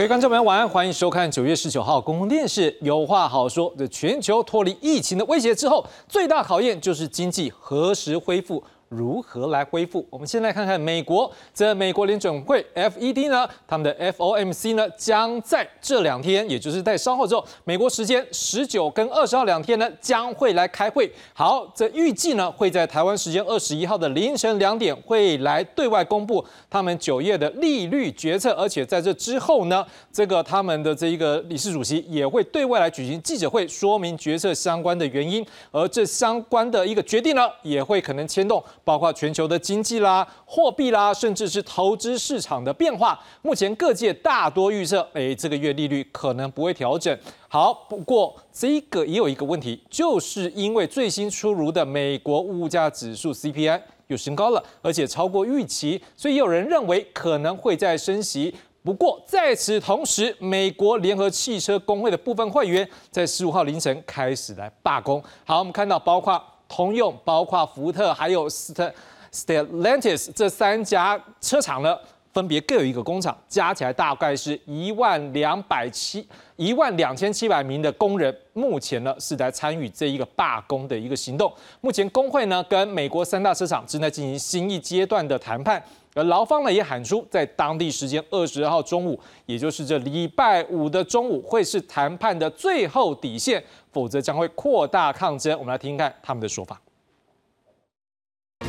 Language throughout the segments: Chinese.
各位观众朋友，晚安，欢迎收看九月十九号公共电视《有话好说》。的全球脱离疫情的威胁之后，最大考验就是经济何时恢复。如何来恢复？我们先来看看美国，这美国联准会 FED 呢，他们的 FOMC 呢，将在这两天，也就是在稍后之后，美国时间十九跟二十号两天呢，将会来开会。好，这预计呢，会在台湾时间二十一号的凌晨两点，会来对外公布他们九月的利率决策，而且在这之后呢，这个他们的这一个理事主席也会对外来举行记者会，说明决策相关的原因，而这相关的一个决定呢，也会可能牵动。包括全球的经济啦、货币啦，甚至是投资市场的变化，目前各界大多预测，哎，这个月利率可能不会调整。好，不过这个也有一个问题，就是因为最新出炉的美国物价指数 CPI 又升高了，而且超过预期，所以有人认为可能会再升息。不过在此同时，美国联合汽车工会的部分会员在十五号凌晨开始来罢工。好，我们看到包括。通用、包括福特还有 St Stellantis 这三家车厂呢，分别各有一个工厂，加起来大概是一万两百七一万两千七百名的工人，目前呢是在参与这一个罢工的一个行动。目前工会呢跟美国三大车厂正在进行新一阶段的谈判。而劳方呢也喊出，在当地时间二十二号中午，也就是这礼拜五的中午，会是谈判的最后底线，否则将会扩大抗争。我们来听听看他们的说法。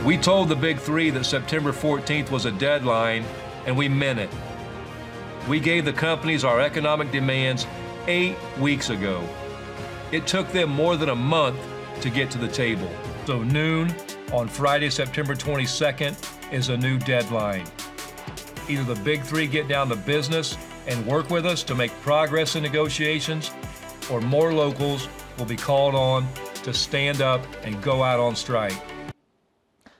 We told the big three that September 14th was a deadline, and we meant it. We gave the companies our economic demands eight weeks ago. It took them more than a month to get to the table. So noon on Friday, September 22nd, is a new deadline. Either the big three get down to business and work with us to make progress in negotiations, or more locals will be called on to stand up and go out on strike.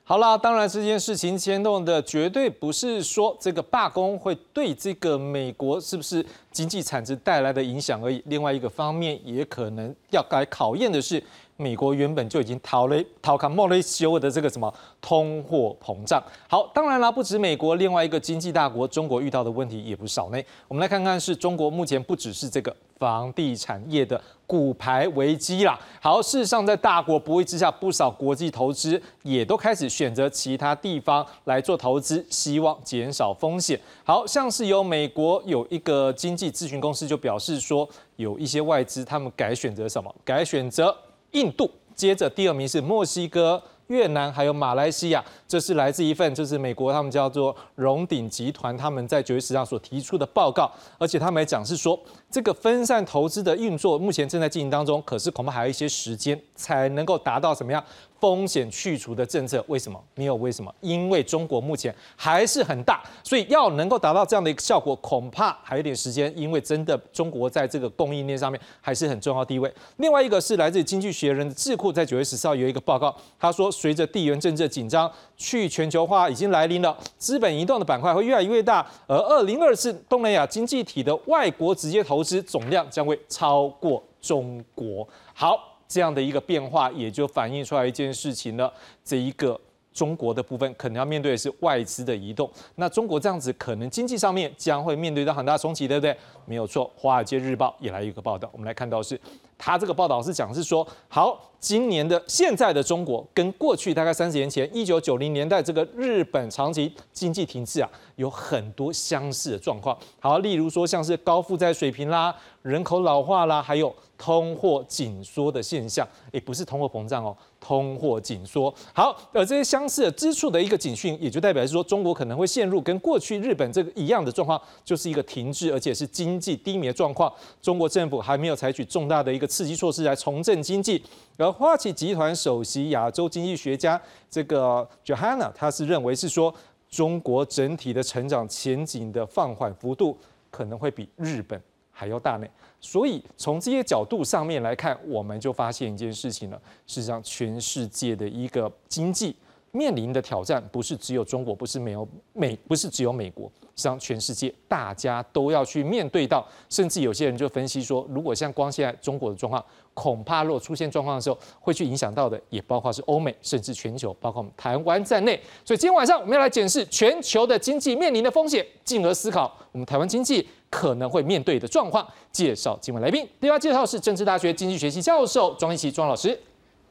好啦，当然这件事情牵动的绝对不是说这个罢工会对这个美国是不是经济产值带来的影响而已。另外一个方面，也可能要来考验的是。 美国原本就已经逃了逃卡莫雷修的这个什么通货膨胀。好，当然啦，不止美国，另外一个经济大国中国遇到的问题也不少呢。我们来看看，是中国目前不只是这个房地产业的股牌危机啦。好，事实上在大国博弈之下，不少国际投资也都开始选择其他地方来做投资，希望减少风险。好像是有美国有一个经济咨询公司就表示说，有一些外资他们改选择什么？改选择。印度接着第二名是墨西哥、越南还有马来西亚，这是来自一份就是美国他们叫做荣鼎集团他们在九月十号所提出的报告，而且他们也讲是说这个分散投资的运作目前正在进行当中，可是恐怕还有一些时间才能够达到怎么样。风险去除的政策为什么没有？为什么？因为中国目前还是很大，所以要能够达到这样的一个效果，恐怕还有点时间。因为真的中国在这个供应链上面还是很重要地位。另外一个是来自经济学人的智库在九月十四号有一个报告，他说随着地缘政治紧张、去全球化已经来临了，资本移动的板块会越来越大，而二零二四东南亚经济体的外国直接投资总量将会超过中国。好。这样的一个变化，也就反映出来一件事情了。这一个中国的部分，可能要面对的是外资的移动。那中国这样子，可能经济上面将会面对到很大冲击，对不对？没有错。华尔街日报也来一个报道，我们来看到是。他这个报道是讲是说，好，今年的现在的中国跟过去大概三十年前一九九零年代这个日本长期经济停滞啊，有很多相似的状况。好，例如说像是高负债水平啦、人口老化啦，还有通货紧缩的现象，也不是通货膨胀哦，通货紧缩。好，而这些相似的之处的一个警讯，也就代表是说，中国可能会陷入跟过去日本这个一样的状况，就是一个停滞，而且是经济低迷的状况。中国政府还没有采取重大的一个。刺激措施来重振经济，而花旗集团首席亚洲经济学家这个 Johanna，他是认为是说，中国整体的成长前景的放缓幅度可能会比日本还要大呢。所以从这些角度上面来看，我们就发现一件事情了，事实上全世界的一个经济面临的挑战不是只有中国，不是没有美，不是只有美国，实际上全世界大家都要去面对到。甚至有些人就分析说，如果像光现在中国的状况，恐怕若出现状况的时候，会去影响到的，也包括是欧美，甚至全球，包括我们台湾在内。所以今天晚上我们要来检视全球的经济面临的风险，进而思考我们台湾经济可能会面对的状况。介绍今晚来宾，第二介绍是政治大学经济学系教授庄一奇庄老师。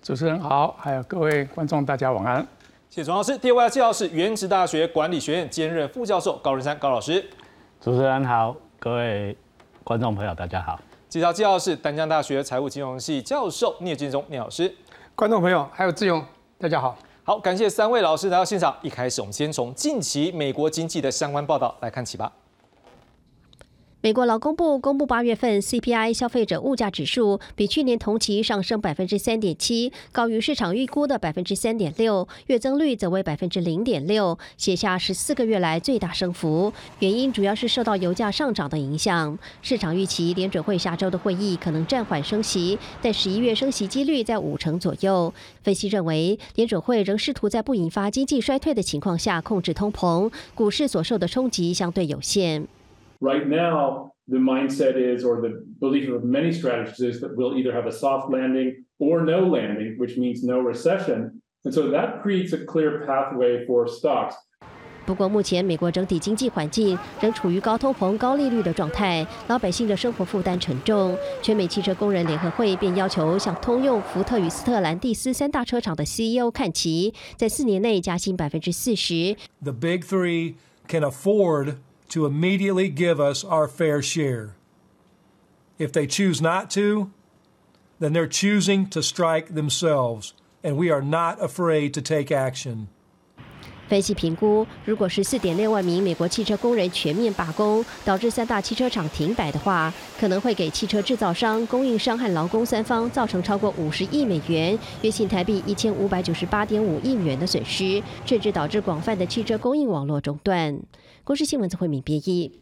主持人好，还有各位观众，大家晚安。谢谢庄老师。第二位要介绍是原职大学管理学院兼任副教授高仁山高老师。主持人好，各位观众朋友大家好。介绍介绍是丹江大学财务金融系教授聂俊忠聂老师。观众朋友还有志勇，大家好。好，感谢三位老师来到现场。一开始我们先从近期美国经济的相关报道来看起吧。美国劳工部公布八月份 CPI 消费者物价指数比去年同期上升百分之三点七，高于市场预估的百分之三点六，月增率则为百分之零点六，写下十四个月来最大升幅。原因主要是受到油价上涨的影响。市场预期联准会下周的会议可能暂缓升息，但十一月升息几率在五成左右。分析认为，联准会仍试图在不引发经济衰退的情况下控制通膨，股市所受的冲击相对有限。right now, the mindset is, or the belief of many strategists is that we'll either have a soft landing or no landing, which means no recession. And so that creates a clear pathway for stocks. 不过，目前美国整体经济环境仍处于高通膨、高利率的状态，老百姓的生活负担沉重。全美汽车工人联合会便要求向通用、福特与斯特兰蒂斯三大车厂的 CEO 看齐，在四年内加薪百分之四十。The big three can afford to immediately give us our fair share. If they choose not to, then they're choosing to strike themselves, and we are not afraid to take action. 分析评估，如果十四点六万名美国汽车工人全面罢工，导致三大汽车厂停摆的话，可能会给汽车制造商、供应商和劳工三方造成超过五十亿美元（约新台币一千五百九十八点五亿元）的损失，甚至导致广泛的汽车供应网络中断。国事新闻则会明编译。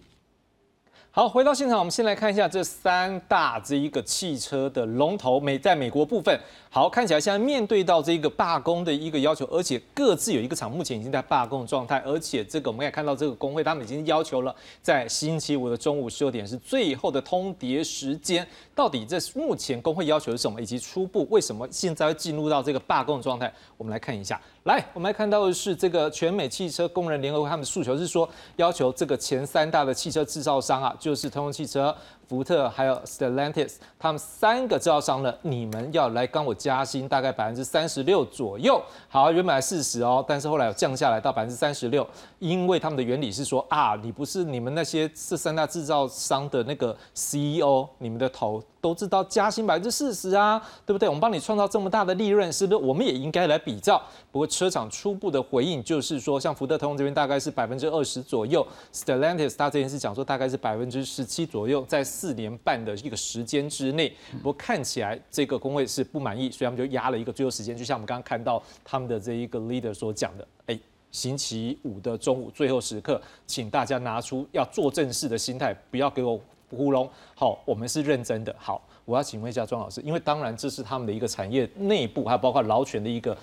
好，回到现场，我们先来看一下这三大这一个汽车的龙头美在美国部分。好，看起来现在面对到这个罢工的一个要求，而且各自有一个厂目前已经在罢工状态，而且这个我们也看到这个工会他们已经要求了，在星期五的中午十二点是最后的通牒时间。到底这目前工会要求是什么，以及初步为什么现在进入到这个罢工状态？我们来看一下。来，我们来看到的是这个全美汽车工人联合会，他们的诉求是说，要求这个前三大的汽车制造商啊，就是通用汽车。福特还有 Stellantis，他们三个制造商呢，你们要来跟我加薪，大概百分之三十六左右。好，原本四十哦，但是后来有降下来到百分之三十六，因为他们的原理是说啊，你不是你们那些这三大制造商的那个 CEO，你们的头。都知道加薪百分之四十啊，对不对？我们帮你创造这么大的利润，是不是？我们也应该来比较。不过车厂初步的回应就是说，像福特、通这边大概是百分之二十左右，Stellantis 他这件事讲说大概是百分之十七左右，在四年半的一个时间之内。不过看起来这个工会是不满意，所以他们就压了一个最后时间，就像我们刚刚看到他们的这一个 leader 所讲的，哎，星期五的中午最后时刻，请大家拿出要做正事的心态，不要给我。糊弄好，我们是认真的。好，我要请问一下庄老师，因为当然这是他们的一个产业内部，还有包括劳权的一个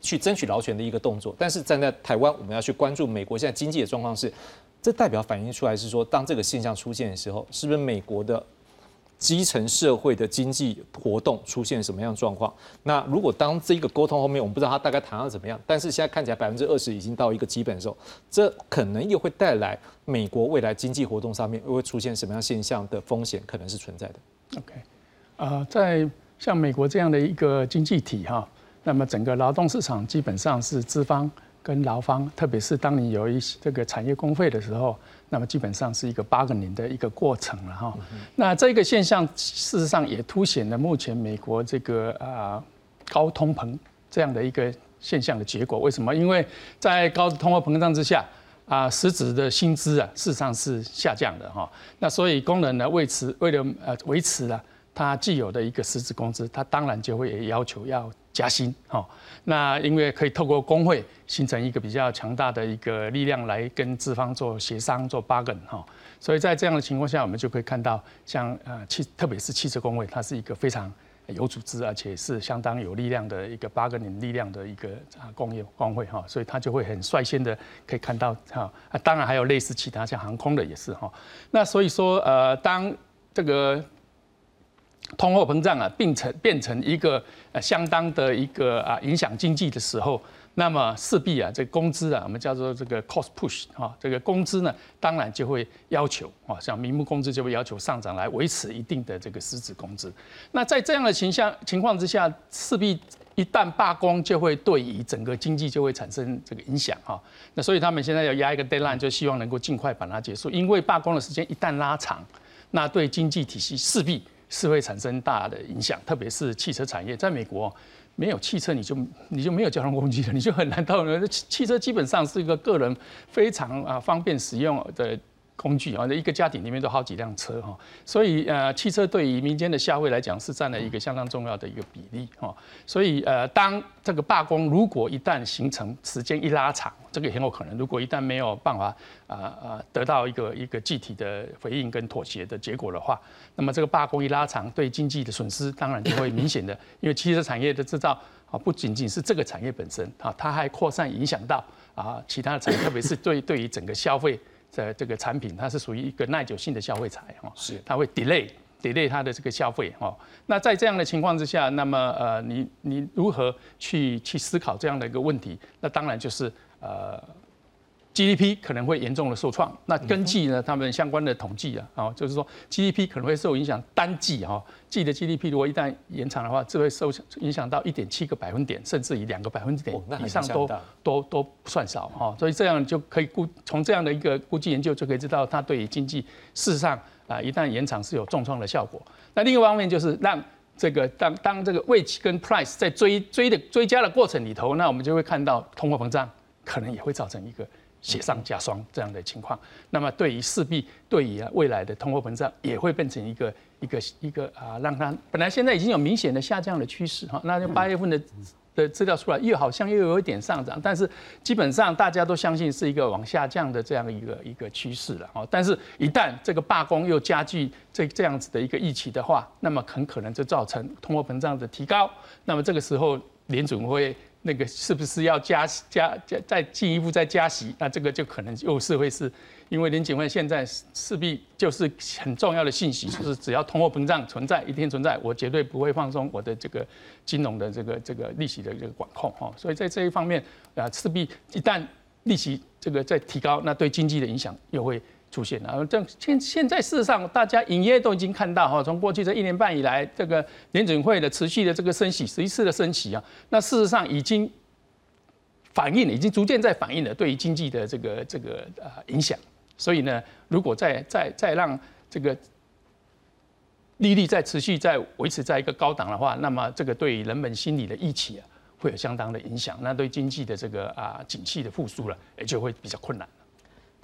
去争取劳权的一个动作。但是站在台湾，我们要去关注美国现在经济的状况是，这代表反映出来是说，当这个现象出现的时候，是不是美国的？基层社会的经济活动出现什么样状况？那如果当这个沟通后面，我们不知道他大概谈到怎么样，但是现在看起来百分之二十已经到一个基本的时候，这可能又会带来美国未来经济活动上面又会出现什么样现象的风险，可能是存在的。OK，呃，在像美国这样的一个经济体哈，那么整个劳动市场基本上是资方。跟劳方，特别是当你有一些这个产业工会的时候，那么基本上是一个八个年的一个过程了哈。那这个现象事实上也凸显了目前美国这个啊高通膨这样的一个现象的结果。为什么？因为在高通货膨胀之下啊，实质的薪资啊事实上是下降的哈。那所以工人呢为此为了呃维持了他既有的一个实质工资，他当然就会要求要。加薪，哈，那因为可以透过工会形成一个比较强大的一个力量来跟资方做协商、做 bargain，哈，所以在这样的情况下，我们就可以看到，像呃汽，特别是汽车工会，它是一个非常有组织，而且是相当有力量的一个八个人力量的一个啊工业工会哈，所以他就会很率先的可以看到哈啊，当然还有类似其他像航空的也是哈。那所以说呃，当这个通货膨胀啊变成变成一个呃相当的一个啊影响经济的时候。那么势必啊，这工资啊，我们叫做这个 cost push 啊，这个工资呢，当然就会要求啊，像名目工资就会要求上涨来维持一定的这个实质工资。那在这样的情象情况之下，势必一旦罢工，就会对于整个经济就会产生这个影响哈。那所以他们现在要压一个 deadline，就希望能够尽快把它结束，因为罢工的时间一旦拉长，那对经济体系势必是会产生大的影响，特别是汽车产业，在美国。没有汽车，你就你就没有交通工具了，你就很难到了。汽汽车基本上是一个个人非常啊方便使用的。工具啊，那一个家庭里面都好几辆车哈，所以呃，汽车对于民间的消费来讲是占了一个相当重要的一个比例哈。所以呃，当这个罢工如果一旦形成，时间一拉长，这个很有可能，如果一旦没有办法啊啊得到一个一个具体的回应跟妥协的结果的话，那么这个罢工一拉长，对经济的损失当然就会明显的，因为汽车产业的制造啊，不仅仅是这个产业本身啊，它还扩散影响到啊其他的产业，特别是对对于整个消费。在这个产品，它是属于一个耐久性的消费材哈，是它会 delay delay 它的这个消费哈。那在这样的情况之下，那么呃，你你如何去去思考这样的一个问题？那当然就是呃。GDP 可能会严重的受创，那根据呢他们相关的统计啊，啊，就是说 GDP 可能会受影响，单季哈季的 GDP 如果一旦延长的话，这会受影响到一点七个百分点，甚至于两个百分点以上都都都不算少哈，所以这样就可以估从这样的一个估计研究就可以知道，它对于经济事实上啊一旦延长是有重创的效果。那另一方面就是让这个当当这个 wage 跟 price 在追追的追加的过程里头，那我们就会看到通货膨胀可能也会造成一个。雪上加霜这样的情况，那么对于势必对于未来的通货膨胀也会变成一个一个一个啊，让它本来现在已经有明显的下降的趋势哈，那就八月份的的资料出来又好像又有一点上涨，但是基本上大家都相信是一个往下降的这样一个一个趋势了哈，但是一旦这个罢工又加剧这这样子的一个预期的话，那么很可能就造成通货膨胀的提高，那么这个时候联准会。那个是不是要加加加再进一步再加息？那这个就可能又是会是，因为林警会现在势必就是很重要的信息，就是只要通货膨胀存在一天存在，我绝对不会放松我的这个金融的这个这个利息的这个管控哈。所以在这一方面啊，势必一旦利息这个在提高，那对经济的影响又会。出现了，这现现在事实上，大家隐约都已经看到哈，从过去这一年半以来，这个联准会的持续的这个升息，十一次的升息啊，那事实上已经反映了，已经逐渐在反映了对于经济的这个这个呃影响。所以呢，如果再再再让这个利率再持续在维持在一个高档的话，那么这个对于人们心理的预期啊，会有相当的影响。那对经济的这个啊景气的复苏了，也就会比较困难。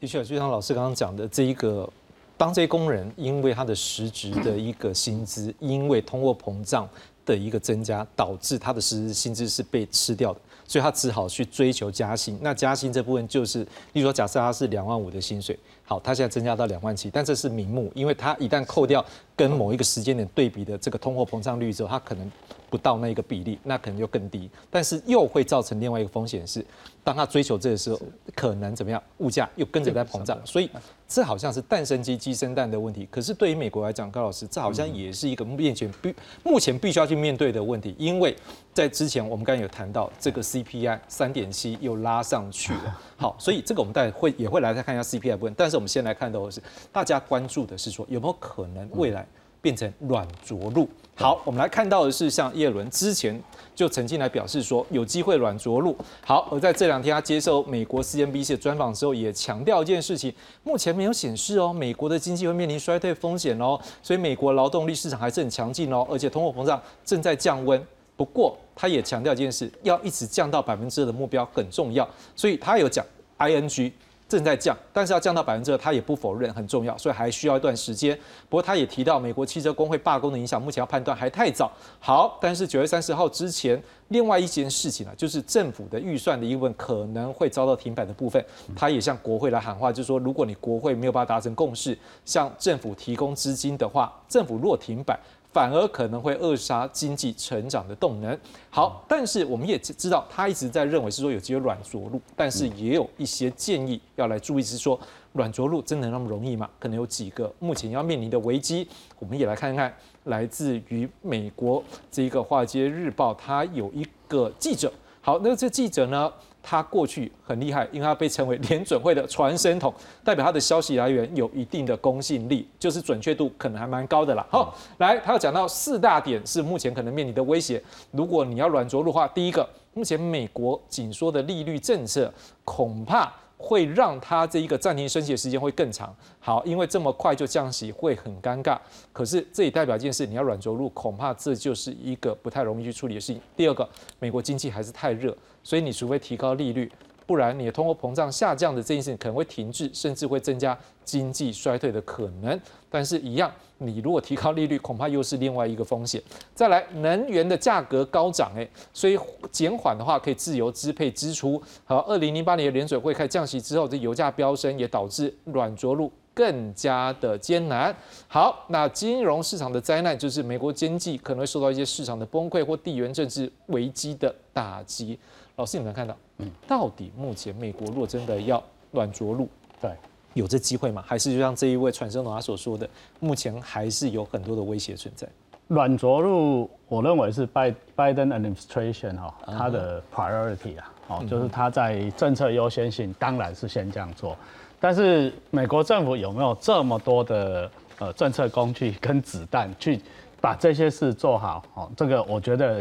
的确，就像老师刚刚讲的，这一个当这些工人因为他的实质的一个薪资，因为通货膨胀的一个增加，导致他的实质薪资是被吃掉的，所以他只好去追求加薪。那加薪这部分就是，例如说，假设他是两万五的薪水，好，他现在增加到两万七，但这是名目，因为他一旦扣掉跟某一个时间点对比的这个通货膨胀率之后，他可能不到那个比例，那可能就更低，但是又会造成另外一个风险是。当他追求这个时候，可能怎么样？物价又跟着在膨胀，所以这好像是蛋生鸡，鸡生蛋的问题。可是对于美国来讲，高老师，这好像也是一个面前必目前必须要去面对的问题。因为在之前我们刚才有谈到这个 CPI 三点七又拉上去了，好，所以这个我们待会也会来再看一下 CPI 部分。但是我们先来看到的是，大家关注的是说有没有可能未来变成软着陆？好，我们来看到的是像叶伦之前。就曾经来表示说有机会软着陆。好，而在这两天他接受美国 CNBC 的专访之后，也强调一件事情：目前没有显示哦，美国的经济会面临衰退风险哦，所以美国劳动力市场还是很强劲哦，而且通货膨胀正在降温。不过他也强调一件事，要一直降到百分之二的目标很重要，所以他有讲 ING。正在降，但是要降到百分之二，他也不否认很重要，所以还需要一段时间。不过他也提到，美国汽车工会罢工的影响，目前要判断还太早。好，但是九月三十号之前，另外一件事情啊，就是政府的预算的一部分可能会遭到停摆的部分，他也向国会来喊话，就是说，如果你国会没有办法达成共识，向政府提供资金的话，政府若停摆。反而可能会扼杀经济成长的动能。好，但是我们也知道，他一直在认为是说有机会软着陆，但是也有一些建议要来注意，是说软着陆真的那么容易吗？可能有几个目前要面临的危机，我们也来看看。来自于美国这一个《华尔街日报》，他有一个记者。好，那这记者呢，他过去很厉害，因为他被称为联准会的传声筒，代表他的消息来源有一定的公信力，就是准确度可能还蛮高的啦。好，来，他要讲到四大点是目前可能面临的威胁。如果你要软着陆的话，第一个，目前美国紧缩的利率政策恐怕。会让它这一个暂停升息的时间会更长。好，因为这么快就降息会很尴尬。可是这也代表一件事，你要软着陆，恐怕这就是一个不太容易去处理的事情。第二个，美国经济还是太热，所以你除非提高利率。不然，你的通货膨胀下降的这件事情可能会停滞，甚至会增加经济衰退的可能。但是，一样，你如果提高利率，恐怕又是另外一个风险。再来，能源的价格高涨，诶，所以减缓的话可以自由支配支出。好，二零零八年的联准会开降息之后，这油价飙升也导致软着陆更加的艰难。好，那金融市场的灾难就是美国经济可能会受到一些市场的崩溃或地缘政治危机的打击。老师，你们看到，嗯，到底目前美国若真的要软着陆，对，有这机会吗？还是就像这一位传声筒他所说的，目前还是有很多的威胁存在？软着陆，我认为是拜拜登 administration 哈，他的 priority 啊，哦，就是他在政策优先性，当然是先这样做。但是美国政府有没有这么多的呃政策工具跟子弹去把这些事做好？哦，这个我觉得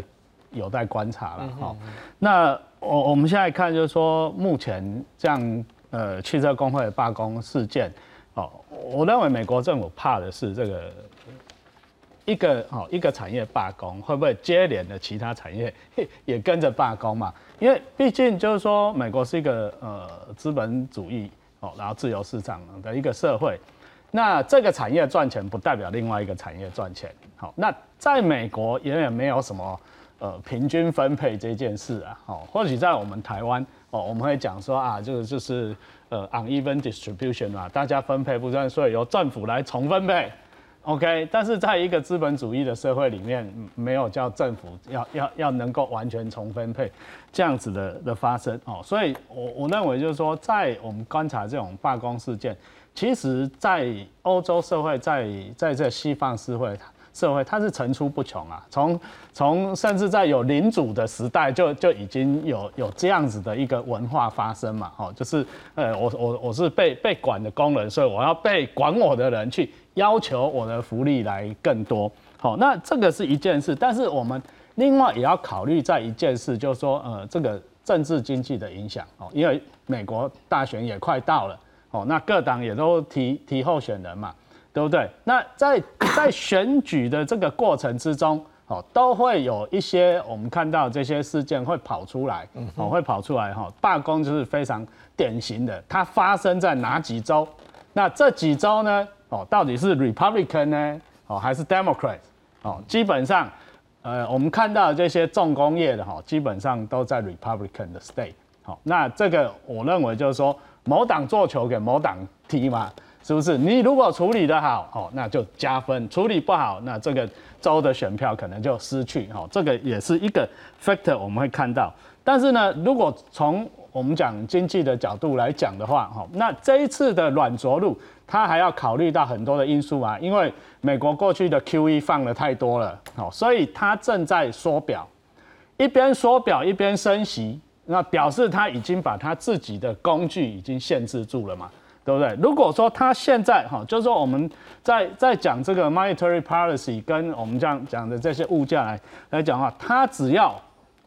有待观察了。哦，那。我我们现在看就是说，目前这样呃汽车工会的罢工事件，哦，我认为美国政府怕的是这个一个哦一个产业罢工，会不会接连的其他产业 也跟着罢工嘛？因为毕竟就是说，美国是一个呃资本主义哦，然后自由市场的一个社会，那这个产业赚钱不代表另外一个产业赚钱。好，那在美国远远没有什么。呃，平均分配这件事啊，哦，或许在我们台湾哦，我们会讲说啊，这个就是呃，uneven distribution 啊，大家分配不算，所以由政府来重分配，OK。但是在一个资本主义的社会里面，没有叫政府要要要能够完全重分配这样子的的发生哦，所以我我认为就是说，在我们观察这种罢工事件，其实，在欧洲社会，在在这西方社会。社会它是层出不穷啊，从从甚至在有领主的时代就就已经有有这样子的一个文化发生嘛，哦，就是呃我我我是被被管的工人，所以我要被管我的人去要求我的福利来更多，好，那这个是一件事，但是我们另外也要考虑在一件事，就是说呃这个政治经济的影响。哦，因为美国大选也快到了，哦，那各党也都提提候选人嘛。对不对？那在 在选举的这个过程之中，哦，都会有一些我们看到这些事件会跑出来，哦，会跑出来哈。罢工就是非常典型的，它发生在哪几州？那这几州呢？哦，到底是 Republican 呢？哦，还是 Democrat？哦，基本上，呃，我们看到这些重工业的哈，基本上都在 Republican 的 state。好，那这个我认为就是说，某党做球给某党踢嘛。是不是？你如果处理的好，哦，那就加分；处理不好，那这个州的选票可能就失去。哦，这个也是一个 factor，我们会看到。但是呢，如果从我们讲经济的角度来讲的话，哈，那这一次的软着陆，它还要考虑到很多的因素啊。因为美国过去的 QE 放的太多了，好，所以它正在缩表，一边缩表一边升息，那表示它已经把它自己的工具已经限制住了嘛。对不对？如果说他现在哈，就是说我们在在讲这个 monetary policy 跟我们这样讲的这些物价来来讲的话，它只要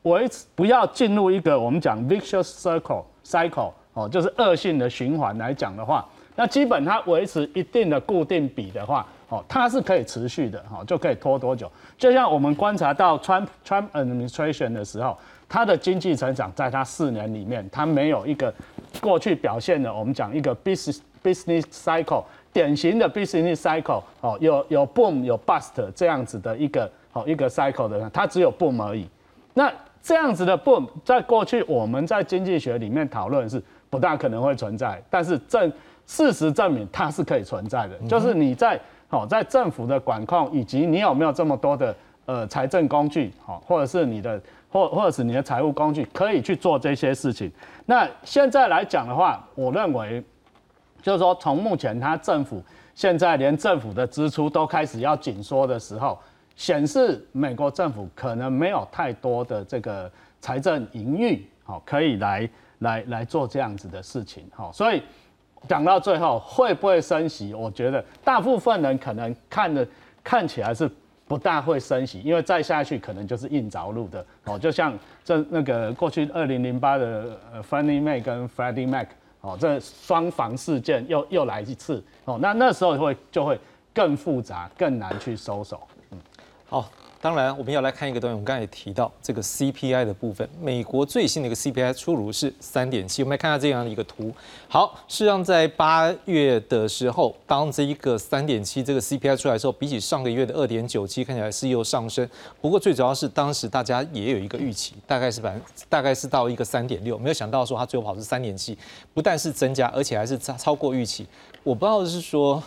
维持不要进入一个我们讲 vicious circle cycle 哦，就是恶性的循环来讲的话，那基本它维持一定的固定比的话，哦，它是可以持续的哈，就可以拖多久？就像我们观察到 Trump Trump administration 的时候，它的经济成长在它四年里面，它没有一个。过去表现的，我们讲一个 business business cycle，典型的 business cycle，哦，有有 boom 有 bust 这样子的一个哦一个 cycle 的，它只有 boom 而已。那这样子的 boom，在过去我们在经济学里面讨论是不大可能会存在，但是证事实证明它是可以存在的，就是你在哦，在政府的管控以及你有没有这么多的呃财政工具，好，或者是你的或或者是你的财务工具可以去做这些事情。那现在来讲的话，我认为就是说，从目前他政府现在连政府的支出都开始要紧缩的时候，显示美国政府可能没有太多的这个财政盈余，好，可以来来来做这样子的事情，好，所以。讲到最后会不会升息？我觉得大部分人可能看的看起来是不大会升息，因为再下去可能就是硬着陆的哦。就像这那个过去二零零八的呃 Fannie Mae 跟 Freddie Mac 哦，这双房事件又又来一次哦，那那时候会就会更复杂、更难去收手。嗯，好。当然，我们要来看一个东西。我们刚才也提到这个 CPI 的部分，美国最新的一个 CPI 出炉是三点七。我们来看下这样的一个图。好，事实上在八月的时候，当这一个三点七这个 CPI 出来的时候，比起上个月的二点九七，看起来是又上升。不过最主要是当时大家也有一个预期，大概是百分大概是到一个三点六，没有想到说它最后跑是三点七，不但是增加，而且还是超超过预期。我不知道是说。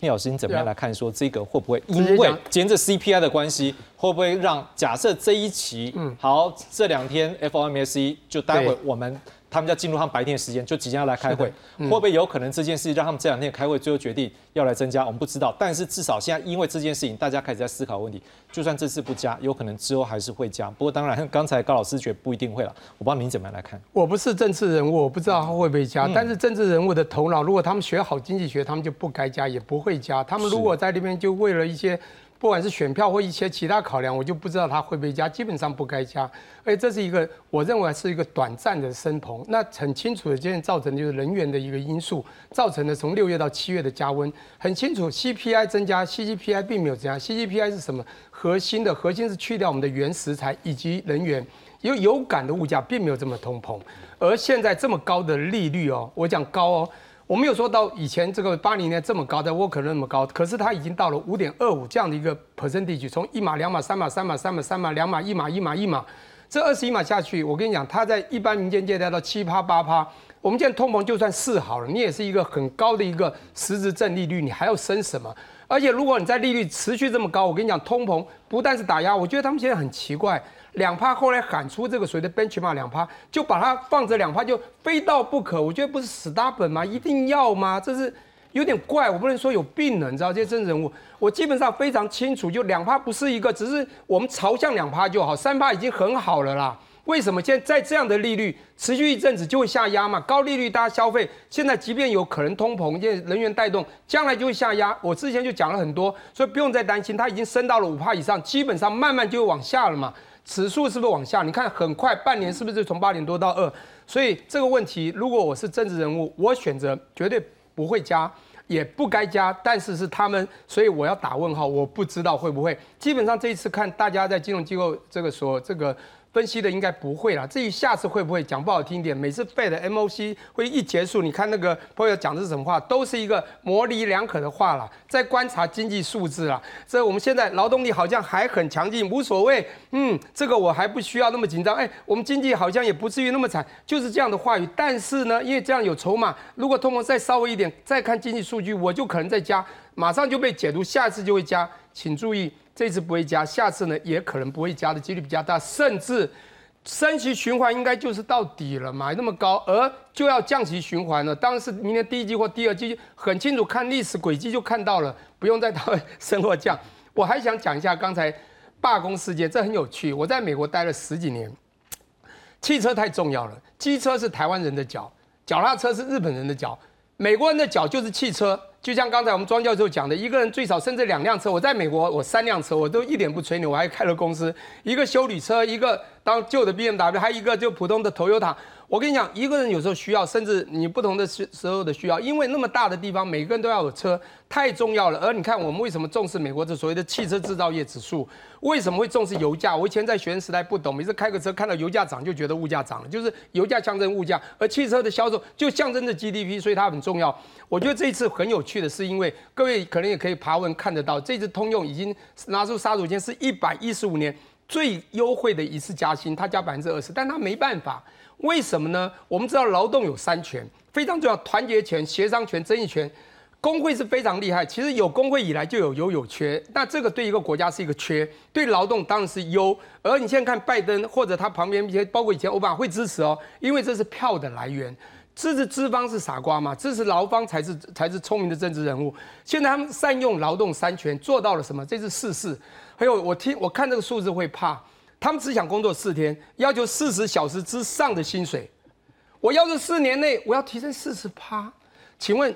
聂老师，你怎么样来看？说这个会不会因为沿着 CPI 的关系，会不会让假设这一期，嗯，好，这两天 FOMC 就待会我们。他们要进入他们白天的时间，就即将要来开会，会不会有可能这件事让他们这两天开会，最后决定要来增加？我们不知道，但是至少现在因为这件事情，大家开始在思考问题。就算这次不加，有可能之后还是会加。不过当然，刚才高老师觉得不一定会了。我不知道您怎么样来看？我不是政治人物，我不知道他会不会加。但是政治人物的头脑，如果他们学好经济学，他们就不该加，也不会加。他们如果在那边就为了一些。不管是选票或一些其他考量，我就不知道它会不会加，基本上不该加。而且这是一个我认为是一个短暂的升棚，那很清楚的，今天造成就是人员的一个因素造成的，从六月到七月的加温，很清楚，CPI 增加，CgPI 并没有增加 CgPI 是什么？核心的核心是去掉我们的原食材以及人员，有有感的物价并没有这么通膨，而现在这么高的利率哦，我讲高哦。我没有说到以前这个八零年这么高，在沃克那么高，可是它已经到了五点二五这样的一个 percentage，从一码、两码、三码、三码、三码、三码、两码、一码、一码、一码，这二十一码下去，我跟你讲，它在一般民间借贷到七趴八趴，我们现在通膨就算四好了，你也是一个很高的一个实质正利率，你还要升什么？而且如果你在利率持续这么高，我跟你讲，通膨不但是打压，我觉得他们现在很奇怪。两趴后来喊出这个所谓的 benchmark 两趴，就把它放着两趴就非到不可。我觉得不是死搭本吗？一定要吗？这是有点怪。我不能说有病了，你知道这些政治人物，我基本上非常清楚，就两趴不是一个，只是我们朝向两趴就好，三趴已经很好了啦。为什么现在在这样的利率持续一阵子就会下压嘛？高利率大家消费，现在即便有可能通膨，现在人员带动，将来就会下压。我之前就讲了很多，所以不用再担心，它已经升到了五趴以上，基本上慢慢就会往下了嘛。指数是不是往下？你看，很快半年是不是从八点多到二？所以这个问题，如果我是政治人物，我选择绝对不会加，也不该加。但是是他们，所以我要打问号，我不知道会不会。基本上这一次看大家在金融机构这个所这个。分析的应该不会啦。至于下次会不会讲不好听点，每次费的 MOC 会一结束，你看那个朋友讲的是什么话，都是一个模棱两可的话啦，在观察经济数字啦。所以我们现在劳动力好像还很强劲，无所谓。嗯，这个我还不需要那么紧张。哎，我们经济好像也不至于那么惨，就是这样的话语。但是呢，因为这样有筹码，如果通膨再稍微一点，再看经济数据，我就可能再加，马上就被解读，下一次就会加。请注意。这次不会加，下次呢也可能不会加的几率比较大，甚至升息循环应该就是到底了嘛，那么高，而就要降息循环了。当然是明天第一季或第二季，很清楚看历史轨迹就看到了，不用再到升或降。我还想讲一下刚才罢工事件，这很有趣。我在美国待了十几年，汽车太重要了，机车是台湾人的脚，脚踏车是日本人的脚，美国人的脚就是汽车。就像刚才我们庄教授讲的，一个人最少甚至两辆车。我在美国，我三辆车，我都一点不吹牛，我还开了公司，一个修理车，一个当旧的 BMW，还有一个就普通的头油厂。我跟你讲，一个人有时候需要，甚至你不同的时时候的需要，因为那么大的地方，每个人都要有车，太重要了。而你看，我们为什么重视美国这所谓的汽车制造业指数？为什么会重视油价？我以前在学生时代不懂，每次开个车看到油价涨，就觉得物价涨了，就是油价象征物价，而汽车的销售就象征着 GDP，所以它很重要。我觉得这一次很有趣的是，因为各位可能也可以爬文看得到，这次通用已经拿出杀手锏，是一百一十五年最优惠的一次加薪，它加百分之二十，但它没办法。为什么呢？我们知道劳动有三权，非常重要：团结权、协商权、争议权。工会是非常厉害，其实有工会以来就有优有缺，那这个对一个国家是一个缺，对劳动当然是优。而你现在看拜登或者他旁边一些，包括以前奥巴马会支持哦，因为这是票的来源。支持资方是傻瓜嘛？支持劳方才是才是聪明的政治人物。现在他们善用劳动三权，做到了什么？这是事实。还有我听我看这个数字会怕，他们只想工作四天，要求四十小时之上的薪水。我要是四年内我要提升四十趴，请问？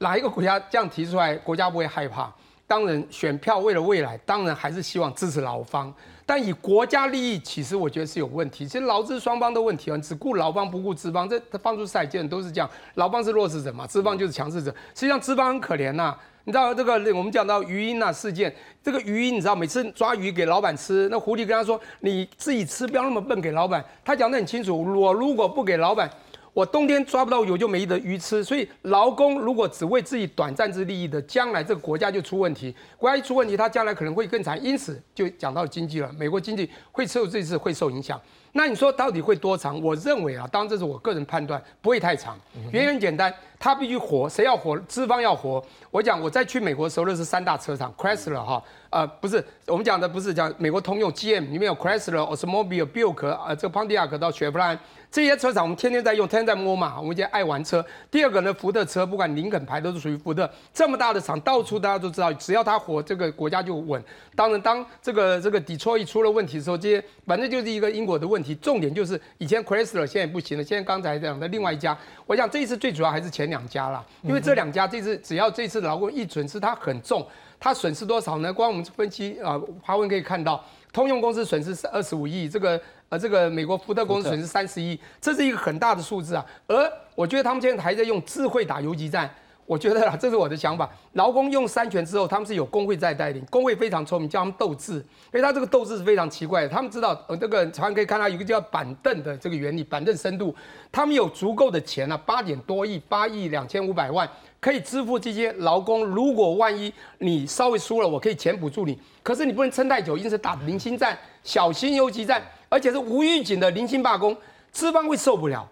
哪一个国家这样提出来，国家不会害怕？当然，选票为了未来，当然还是希望支持劳方。但以国家利益，其实我觉得是有问题。其实劳资双方的问题啊，只顾劳方不顾资方，这放出赛件都是这样。劳方是弱势者嘛，资方就是强势者。实际上资方很可怜呐。你知道这个我们讲到鱼鹰啊事件，这个鱼鹰你知道每次抓鱼给老板吃，那狐狸跟他说：“你自己吃，不要那么笨给老板。”他讲得很清楚，我如果不给老板。我冬天抓不到鱼，就没得鱼吃。所以劳工如果只为自己短暂之利益的，将来这个国家就出问题。国家一出问题，他将来可能会更惨。因此就讲到经济了，美国经济会受这次会受影响。那你说到底会多长？我认为啊，当然这是我个人判断，不会太长。原因很简单，它必须活，谁要活？资方要活。我讲我在去美国的时候，认识三大车厂，Chrysler 哈，呃，不是我们讲的不是讲美国通用 GM 里面有 Chrysler、o s m o b i l e Buick，呃，这个 Pontiac 到雪佛兰。这些车厂我们天天在用，天天在摸嘛。我们今天爱玩车。第二个呢，福特车不管林肯牌都是属于福特。这么大的厂，到处大家都知道，只要它火，这个国家就稳。当然，当这个这个底错一出了问题的时候，这些反正就是一个因果的问题。重点就是以前 Chrysler 现在不行了，现在刚才讲的另外一家，我想这一次最主要还是前两家啦，因为这两家这次只要这次劳工一损失，它很重，它损失多少呢？光我们分析啊，华文可以看到，通用公司损失是二十五亿，这个。呃这个美国福特公司损失三十亿，这是一个很大的数字啊。而我觉得他们现在还在用智慧打游击战，我觉得啦，这是我的想法。劳工用三权之后，他们是有工会在带领，工会非常聪明，叫他们斗智。因为他这个斗智是非常奇怪的，他们知道呃，这个常可以看到有一个叫板凳的这个原理，板凳深度，他们有足够的钱啊，八点多亿，八亿两千五百万。可以支付这些劳工，如果万一你稍微输了，我可以钱补助你。可是你不能撑太久，因此打零星战、小心游击战，而且是无预警的零星罢工，资方会受不了。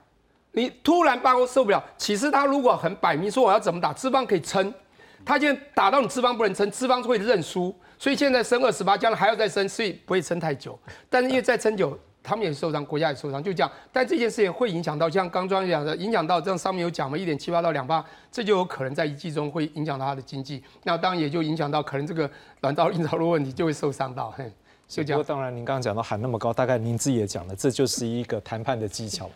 你突然罢工受不了，其实他如果很摆明说我要怎么打，资方可以撑。他现在打到你资方不能撑，资方会认输。所以现在升二十八，将来还要再升，所以不会撑太久。但是因为再撑久。他们也受伤，国家也受伤，就这样。但这件事情会影响到，像刚专讲的，影响到这样上面有讲嘛，一点七八到两八，这就有可能在一季中会影响到它的经济。那当然也就影响到可能这个软造硬着陆问题就会受伤到。嘿，就这样。当然，您刚刚讲到喊那么高，大概您自己也讲了，这就是一个谈判的技巧。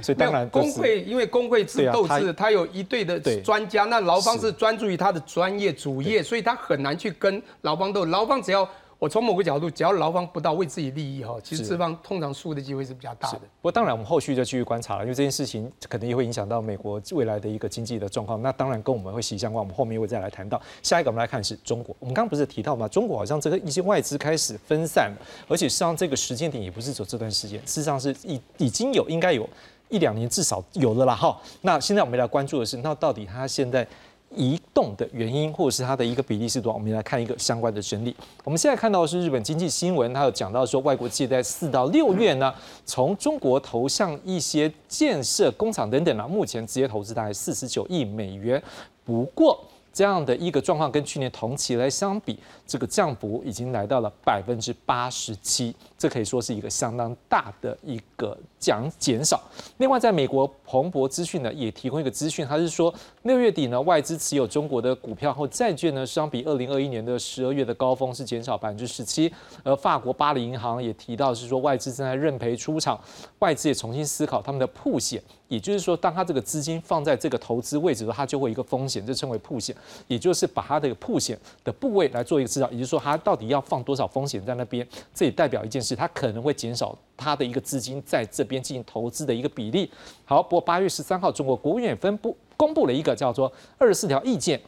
所以当然，工会因为工会是斗志，他有一队的专家，那劳方是专注于他的专业主业，所以他很难去跟劳方斗。劳方只要。我从某个角度，只要劳方不到为自己利益哈，其实资方通常输的机会是比较大的。不过当然，我们后续就继续观察了，因为这件事情可能也会影响到美国未来的一个经济的状况。那当然跟我们会息息相关，我们后面会再来谈到。下一个我们来看是中国，我们刚刚不是提到吗？中国好像这个一些外资开始分散了，而且实际上这个时间点也不是走这段时间，事实上是已已经有应该有一两年至少有了啦哈。那现在我们来关注的是，那到底它现在？移动的原因，或者是它的一个比例是多少？我们来看一个相关的整理。我们现在看到的是日本经济新闻，它有讲到说，外国企业在四到六月呢，从中国投向一些建设工厂等等呢，目前直接投资大概四十九亿美元。不过，这样的一个状况跟去年同期来相比，这个降幅已经来到了百分之八十七，这可以说是一个相当大的一个降减少。另外，在美国彭博资讯呢也提供一个资讯，它是说六月底呢外资持有中国的股票或债券呢，相比二零二一年的十二月的高峰是减少百分之十七。而法国巴黎银行也提到是说外资正在认赔出场，外资也重新思考他们的铺险。也就是说，当他这个资金放在这个投资位置的时候，他就会一个风险，这称为铺险，也就是把它这个铺险的部位来做一个知道，也就是说，他到底要放多少风险在那边，这也代表一件事，他可能会减少他的一个资金在这边进行投资的一个比例。好，不过八月十三号，中国国务院分布公布了一个叫做二十四条意见，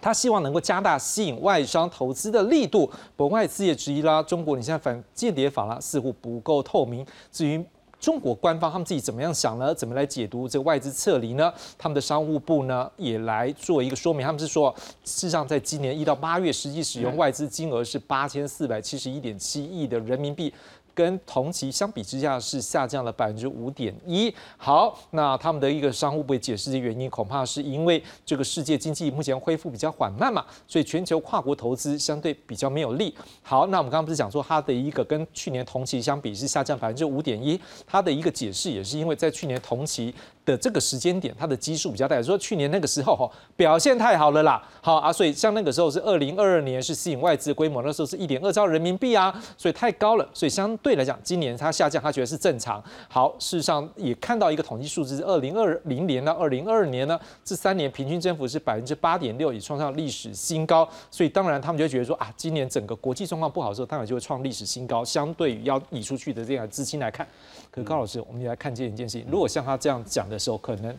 他希望能够加大吸引外商投资的力度。国外资业之一啦，中国你现在反间谍法啦，似乎不够透明。至于中国官方他们自己怎么样想呢？怎么来解读这个外资撤离呢？他们的商务部呢也来做一个说明，他们是说，事实上在今年一到八月，实际使用外资金额是八千四百七十一点七亿的人民币。跟同期相比之下是下降了百分之五点一。好，那他们的一个商务部解释的原因，恐怕是因为这个世界经济目前恢复比较缓慢嘛，所以全球跨国投资相对比较没有利。好，那我们刚刚不是讲说它的一个跟去年同期相比是下降百分之五点一，它的一个解释也是因为在去年同期的这个时间点，它的基数比较大，说去年那个时候哈表现太好了啦，好啊，所以像那个时候是二零二二年是吸引外资规模，那时候是一点二兆人民币啊，所以太高了，所以相对来讲今年它下降，他觉得是正常。好，事实上也看到一个统计数字，二零二零年到二零二二年呢，这三年平均增幅是百分之八点六，也创上历史新高。所以当然他们就觉得说啊，今年整个国际状况不好的时候，当然就会创历史新高。相对于要移出去的这样资金来看，可高老师，我们也来看见一件事情，如果像他这样讲的时候，可能。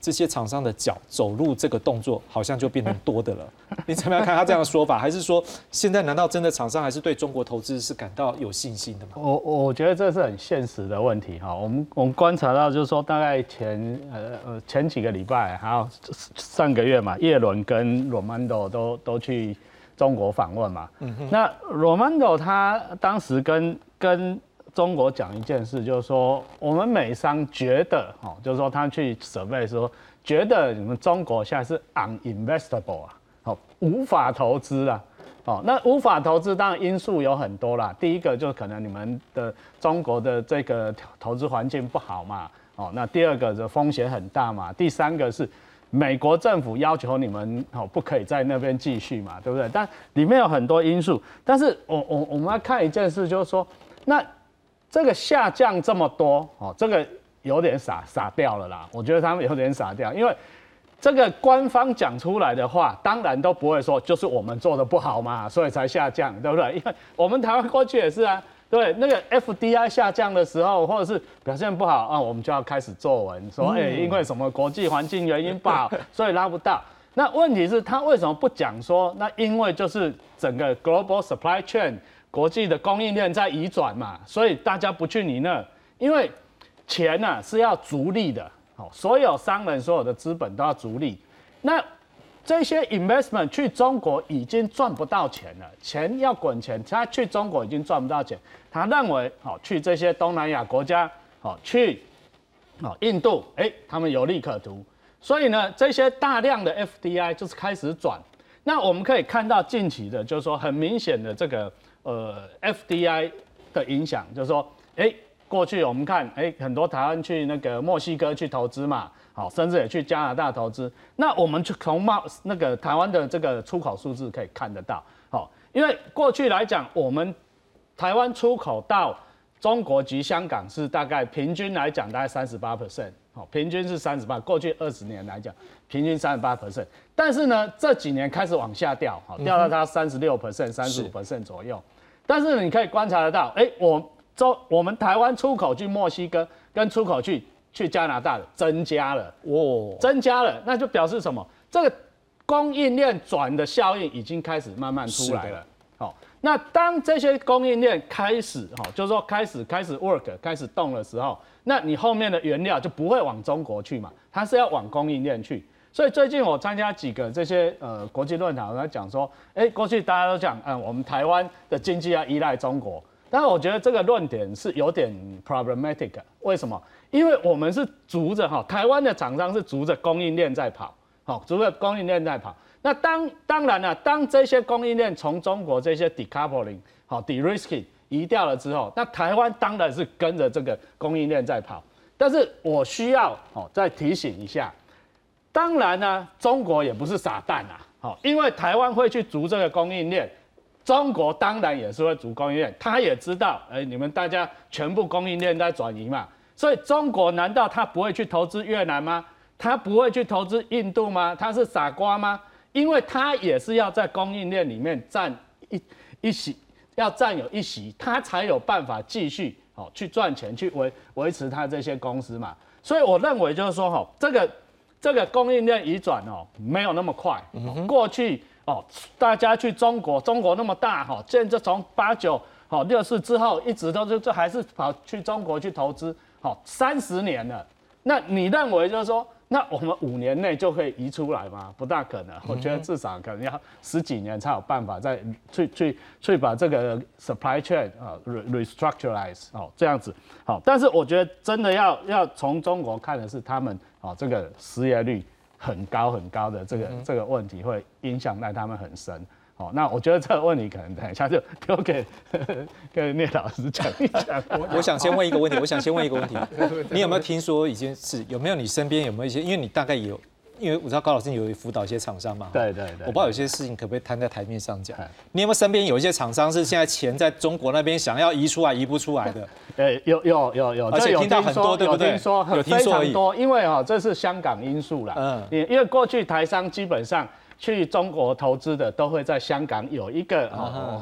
这些厂商的脚走路这个动作好像就变成多的了，你怎么样看他这样的说法？还是说现在难道真的厂商还是对中国投资是感到有信心的吗？我我觉得这是很现实的问题哈。我们我们观察到就是说，大概前呃呃前几个礼拜还有上个月嘛，叶伦跟 Romano 都都去中国访问嘛。嗯哼。那 Romano 他当时跟跟中国讲一件事，就是说我们美商觉得，哦，就是说他去准备说，觉得你们中国现在是 uninvestable 啊，好，无法投资啊，哦，那无法投资当然因素有很多啦。第一个就可能你们的中国的这个投资环境不好嘛，哦，那第二个的风险很大嘛，第三个是美国政府要求你们哦不可以在那边继续嘛，对不对？但里面有很多因素，但是我我我们要看一件事，就是说那。这个下降这么多哦，这个有点傻傻掉了啦。我觉得他们有点傻掉，因为这个官方讲出来的话，当然都不会说就是我们做的不好嘛，所以才下降，对不对？因为我们台湾过去也是啊，对，那个 FDI 下降的时候，或者是表现不好啊，我们就要开始作文说，哎，因为什么国际环境原因不好，所以拉不到。那问题是，他为什么不讲说？那因为就是整个 global supply chain。国际的供应链在移转嘛，所以大家不去你那，因为钱呢是要逐利的，好，所有商人所有的资本都要逐利。那这些 investment 去中国已经赚不到钱了，钱要滚钱，他去中国已经赚不到钱。他认为，好，去这些东南亚国家，好，去，好，印度，哎，他们有利可图，所以呢，这些大量的 FDI 就是开始转。那我们可以看到近期的，就是说很明显的这个。呃，FDI 的影响就是说，哎，过去我们看，哎，很多台湾去那个墨西哥去投资嘛，好，甚至也去加拿大投资。那我们就从贸那个台湾的这个出口数字可以看得到，好，因为过去来讲，我们台湾出口到中国及香港是大概平均来讲大概三十八 percent，好，平均是三十八。过去二十年来讲，平均三十八 percent，但是呢，这几年开始往下掉，好，掉到它三十六 percent、三十五 percent 左右。但是你可以观察得到，哎，我中我们台湾出口去墨西哥跟出口去去加拿大的增加了，哦，增加了，那就表示什么？这个供应链转的效应已经开始慢慢出来了。好，那当这些供应链开始哈，就是说开始开始 work 开始动的时候，那你后面的原料就不会往中国去嘛，它是要往供应链去。所以最近我参加几个这些呃国际论坛，我在讲说，哎，过去大家都讲，嗯，我们台湾的经济要依赖中国，但是我觉得这个论点是有点 problematic。为什么？因为我们是逐着哈，台湾的厂商是逐着供应链在跑，好，逐着供应链在跑。那当当然了，当这些供应链从中国这些 decoupling 好 de-risking 移掉了之后，那台湾当然是跟着这个供应链在跑。但是我需要哦再提醒一下。当然呢，中国也不是傻蛋啊，好，因为台湾会去逐这个供应链，中国当然也是会逐供应链，他也知道，哎，你们大家全部供应链在转移嘛，所以中国难道他不会去投资越南吗？他不会去投资印度吗？他是傻瓜吗？因为他也是要在供应链里面占一一席，要占有一席，他才有办法继续哦去赚钱，去维维持他这些公司嘛。所以我认为就是说，哈，这个。这个供应链移转哦，没有那么快。过去哦，大家去中国，中国那么大哈，现在从八九好六四之后，一直都是这还是跑去中国去投资，好三十年了。那你认为就是说，那我们五年内就可以移出来吗？不大可能，我觉得至少可能要十几年才有办法再去去去把这个 supply chain 啊 restructureize 哦这样子好。但是我觉得真的要要从中国看的是他们哦这个失业率很高很高的这个这个问题会影响到他们很深。哦，那我觉得这个问题可能等一下就丢给跟聂老师讲一讲。我 我想先问一个问题，我想先问一个问题，你有没有听说一件事？有没有你身边有没有一些？因为你大概有，因为我知道高老师有辅导一些厂商嘛。对对对。我不知道有些事情可不可以摊在台面上讲。你有没有身边有一些厂商是现在钱在中国那边想要移出来移不出来的？呃，有有有有，而且听到很多，对不对？有听说，有非常多，因为哈这是香港因素啦。嗯。因因为过去台商基本上。去中国投资的都会在香港有一个，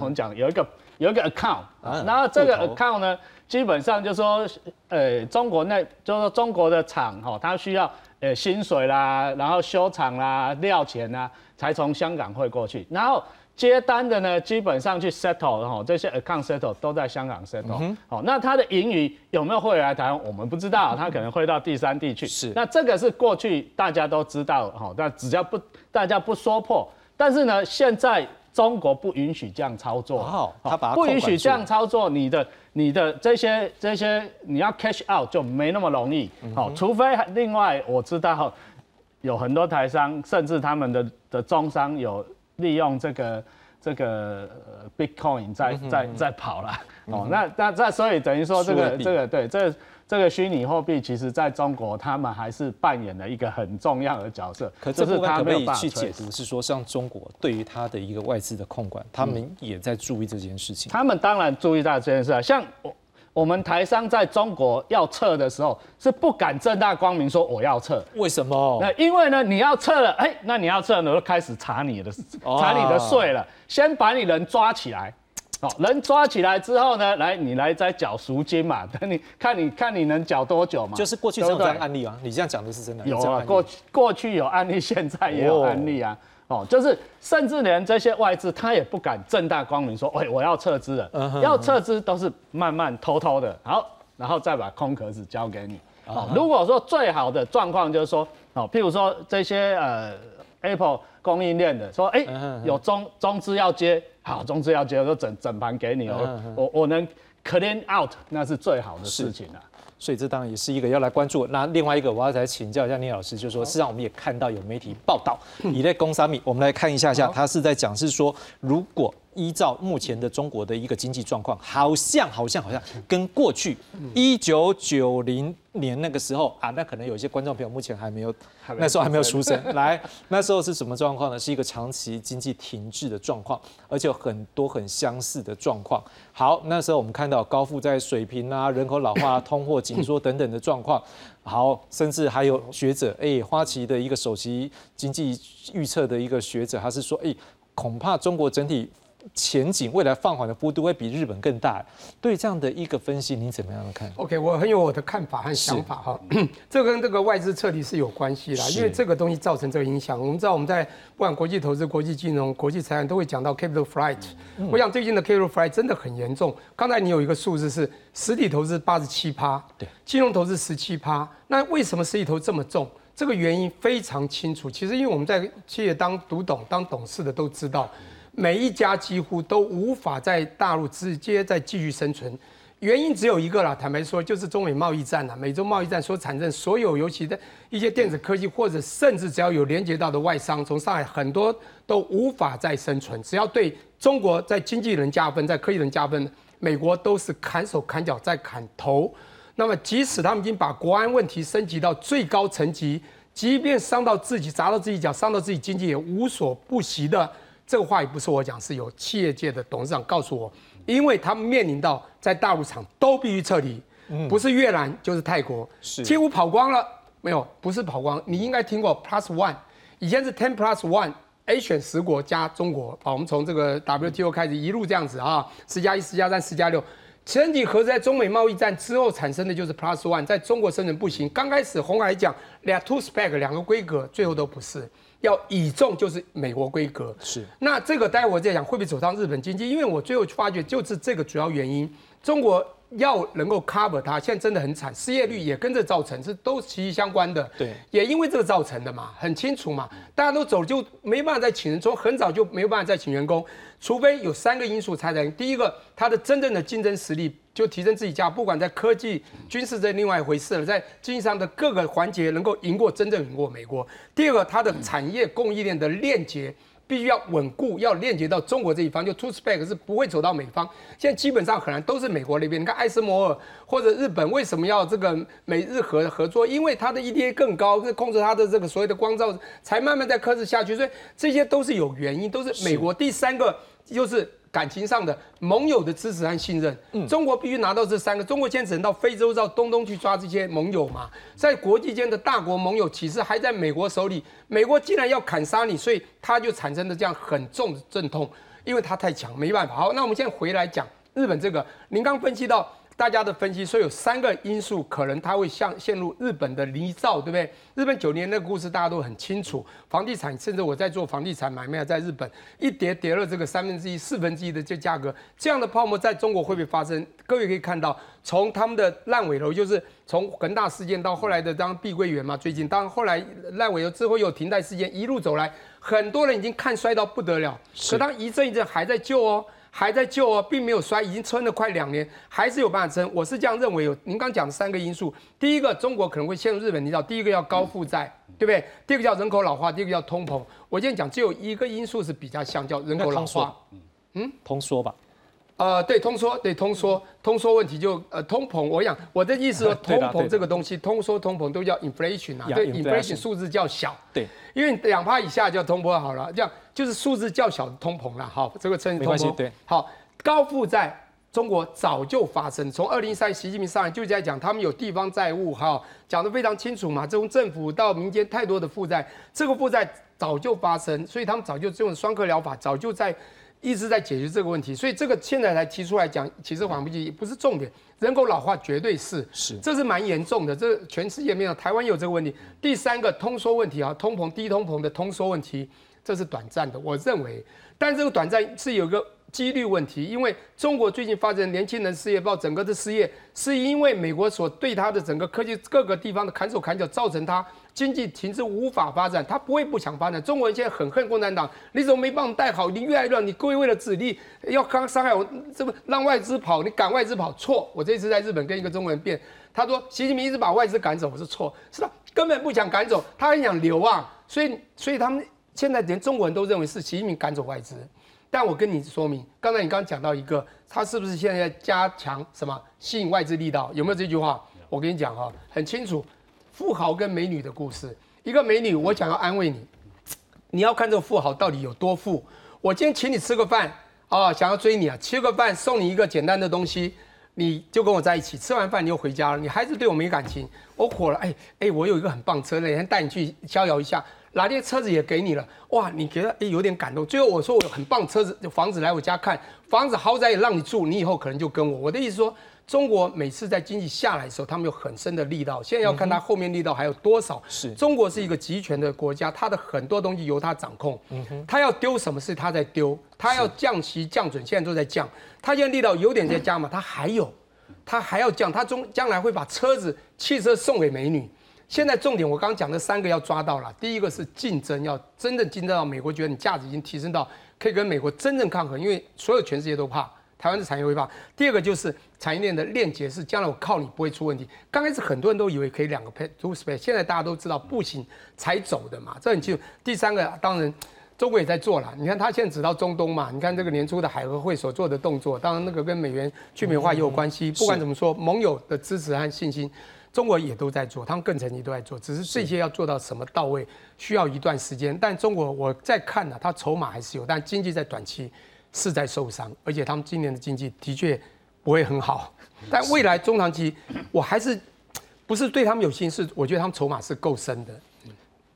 我们讲有一个有一个 account，然后这个 account 呢，基本上就说，呃，中国那就是说中国的厂哈，它需要呃薪水啦，然后修厂啦、料钱啦，才从香港汇过去，然后。接单的呢，基本上去 settle 哈，这些 account settle 都在香港 settle。好，那他的盈余有没有汇来台湾？我们不知道，他可能汇到第三地去。是，那这个是过去大家都知道哈，但只要不大家不说破，但是呢，现在中国不允许这样操作。哦，他把不允许这样操作，你的你的这些这些你要 cash out 就没那么容易。好，除非另外我知道有很多台商，甚至他们的的中商有。利用这个这个 Bitcoin 在在在跑了哦，那那那所以等于说这个这个对这这个虚拟货币，其实在中国他们还是扮演了一个很重要的角色。可这部分可不可以去解读是说，像中国对于它的一个外资的控管，他们也在注意这件事情。他们当然注意到这件事啊，像我。我们台商在中国要撤的时候，是不敢正大光明说我要撤。为什么？那因为呢，你要撤了，哎，那你要撤，我，就开始查你的查你的税了。先把你人抓起来，哦，人抓起来之后呢，来你来再缴赎金嘛，等 你看你看你能缴多久嘛。就是过去这种案例啊，你这样讲的是真的。有啊，过过去有案例，现在也有案例啊。哦，就是甚至连这些外资他也不敢正大光明说，喂，我要撤资了，要撤资都是慢慢偷偷的，好，然后再把空壳子交给你。哦，如果说最好的状况就是说，哦，譬如说这些呃 Apple 供应链的说，哎，有中中资要接，好，中资要接，我就整整盘给你哦，我我能 clean out，那是最好的事情了。所以这当然也是一个要来关注。那另外一个，我要来请教一下聂老师，就是说，事实上我们也看到有媒体报道，以类公三米，我们来看一下下，他是在讲是说，如果。依照目前的中国的一个经济状况，好像好像好像跟过去一九九零年那个时候啊，那可能有一些观众朋友目前还没有，那时候还没有出生。来，那时候是什么状况呢？是一个长期经济停滞的状况，而且有很多很相似的状况。好，那时候我们看到高负债水平啊，人口老化、通货紧缩等等的状况。好，甚至还有学者，哎，花旗的一个首席经济预测的一个学者，他是说，哎，恐怕中国整体。前景未来放缓的幅度会比日本更大，对这样的一个分析，您怎么样看？OK，我很有我的看法和想法哈。这跟这个外资撤离是有关系啦，因为这个东西造成这个影响。我们知道我们在不管国际投资、国际金融、国际财产都会讲到 capital flight。我想最近的 capital flight 真的很严重。刚才你有一个数字是实体投资八十七趴，对，金融投资十七趴。那为什么实体投这么重？这个原因非常清楚。其实因为我们在企业当读懂、当董事的都知道。每一家几乎都无法在大陆直接再继续生存，原因只有一个啦。坦白说，就是中美贸易战啦。美洲贸易战所产生所有，尤其的一些电子科技，或者甚至只要有连接到的外商，从上海很多都无法再生存。只要对中国在经济人加分，在科技人加分，美国都是砍手砍脚在砍头。那么，即使他们已经把国安问题升级到最高层级，即便伤到自己，砸到自己脚，伤到自己经济，也无所不惜的。这个话也不是我讲，是有企业界的董事长告诉我，因为他们面临到在大陆厂都必须撤离，不是越南就是泰国，是几乎跑光了。没有，不是跑光，你应该听过 Plus One，以前是 Ten Plus One，A 选十国加中国，好，我们从这个 WTO 开始一路这样子啊，十加一、十加三、十加六，前几何在中美贸易战之后产生的就是 Plus One，在中国生存不行。刚开始红海讲俩 Two Spec 两个规格，最后都不是。要倚重就是美国规格，是那这个待会我再讲会不会走上日本经济？因为我最后发觉就是这个主要原因。中国要能够 cover 它，现在真的很惨，失业率也跟着造成，是都息息相关的。对，也因为这个造成的嘛，很清楚嘛，大家都走就没办法再请人，从很早就没有办法再请员工，除非有三个因素才能。第一个，它的真正的竞争实力就提升自己价，不管在科技、军事这另外一回事了，在经济上的各个环节能够赢过真正赢过美国。第二个，它的产业供应链的链接。必须要稳固，要链接到中国这一方，就 two spec 是不会走到美方。现在基本上很难都是美国那边。你看艾斯摩尔或者日本为什么要这个美日合合作？因为它的 EDA 更高，是控制它的这个所谓的光照，才慢慢在克制下去。所以这些都是有原因，都是美国。第三个就是。感情上的盟友的支持和信任，嗯中国必须拿到这三个。中国现在只能到非洲、到东东去抓这些盟友嘛，在国际间的大国盟友，其实还在美国手里。美国既然要砍杀你，所以他就产生了这样很重的阵痛，因为他太强，没办法。好，那我们现在回来讲日本这个，您刚分析到。大家的分析说有三个因素可能它会像陷入日本的泥沼，对不对？日本九年那个故事大家都很清楚，房地产甚至我在做房地产买卖，在日本一跌跌了这个三分之一、四分之一的这价格，这样的泡沫在中国会不会发生？各位可以看到，从他们的烂尾楼，就是从恒大事件到后来的当碧桂园嘛，最近当后来烂尾楼之后有停贷事件，一路走来，很多人已经看衰到不得了，可当一阵一阵还在救哦。还在救哦，并没有衰，已经撑了快两年，还是有办法撑。我是这样认为。有您刚讲的三个因素，第一个，中国可能会陷入日本泥沼。第一个要高负债，对不对？第二个叫人口老化，第二个叫通膨。我今天讲只有一个因素是比较像，叫人口老化。嗯，通缩吧。呃，对，通缩，对，通缩，通缩问题就呃，通膨。我想我的意思说，通膨这个东西，通缩、通膨都叫 inflation 啊，对，inflation 数字较小，对，因为两帕以下叫通膨好了，这样就是数字较小的通膨了。好，这个称通膨。对，好，高负债，中国早就发生，从二零一三习近平上来就在讲，他们有地方债务，哈，讲得非常清楚嘛，从政府到民间太多的负债，这个负债早就发生，所以他们早就用双克疗法，早就在。一直在解决这个问题，所以这个现在才提出来讲，其实缓不济不是重点，人口老化绝对是是，这是蛮严重的，这全世界没有，台湾有这个问题。第三个通缩问题啊，通膨低通膨的通缩问题，这是短暂的，我认为，但这个短暂是有个。几率问题，因为中国最近发展年轻人失业，报整个的失业，是因为美国所对他的整个科技各个地方的砍手砍脚，造成他经济停滞无法发展。他不会不想发展。中国人现在很恨共产党，你怎么没帮我们带好？你越来越乱，你各位为了自利，要刚伤害我，这不让外资跑，你赶外资跑，错。我这次在日本跟一个中国人辩，他说习近平一直把外资赶走，我说错，是吧？根本不想赶走，他很想留啊。所以，所以他们现在连中国人都认为是习近平赶走外资。但我跟你说明，刚才你刚刚讲到一个，他是不是现在加强什么吸引外资力道？有没有这句话？我跟你讲哈，很清楚，富豪跟美女的故事。一个美女，我想要安慰你，你要看这个富豪到底有多富。我今天请你吃个饭啊，想要追你啊，吃个饭送你一个简单的东西，你就跟我在一起。吃完饭你又回家了，你还是对我没感情。我火了，哎哎，我有一个很棒车，那天带你去逍遥一下。哪天车子也给你了，哇，你觉得诶有点感动。最后我说我有很棒车子房子来我家看，房子豪宅也让你住，你以后可能就跟我。我的意思说，中国每次在经济下来的时候，他们有很深的力道，现在要看它后面力道还有多少。是中国是一个集权的国家，它的很多东西由它掌控。嗯哼，它要丢什么事它在丢，它要降息降准现在都在降，它现在力道有点在加嘛，它还有，他还要降，他中将来会把车子汽车送给美女。现在重点，我刚刚讲的三个要抓到了。第一个是竞争，要真正竞争到美国觉得你价值已经提升到可以跟美国真正抗衡，因为所有全世界都怕台湾的产业会怕。第二个就是产业链的链接，是将来我靠你不会出问题。刚开始很多人都以为可以两个 pay two space，现在大家都知道不行才走的嘛，这很清楚。第三个当然中国也在做了，你看他现在只到中东嘛，你看这个年初的海合会所做的动作，当然那个跟美元去美化也有关系。不管怎么说，盟友的支持和信心。中国也都在做，他们更层级都在做，只是这些要做到什么到位，需要一段时间。但中国我在看呢，它筹码还是有，但经济在短期是在受伤，而且他们今年的经济的确不会很好。但未来中长期，我还是不是对他们有心，是我觉得他们筹码是够深的。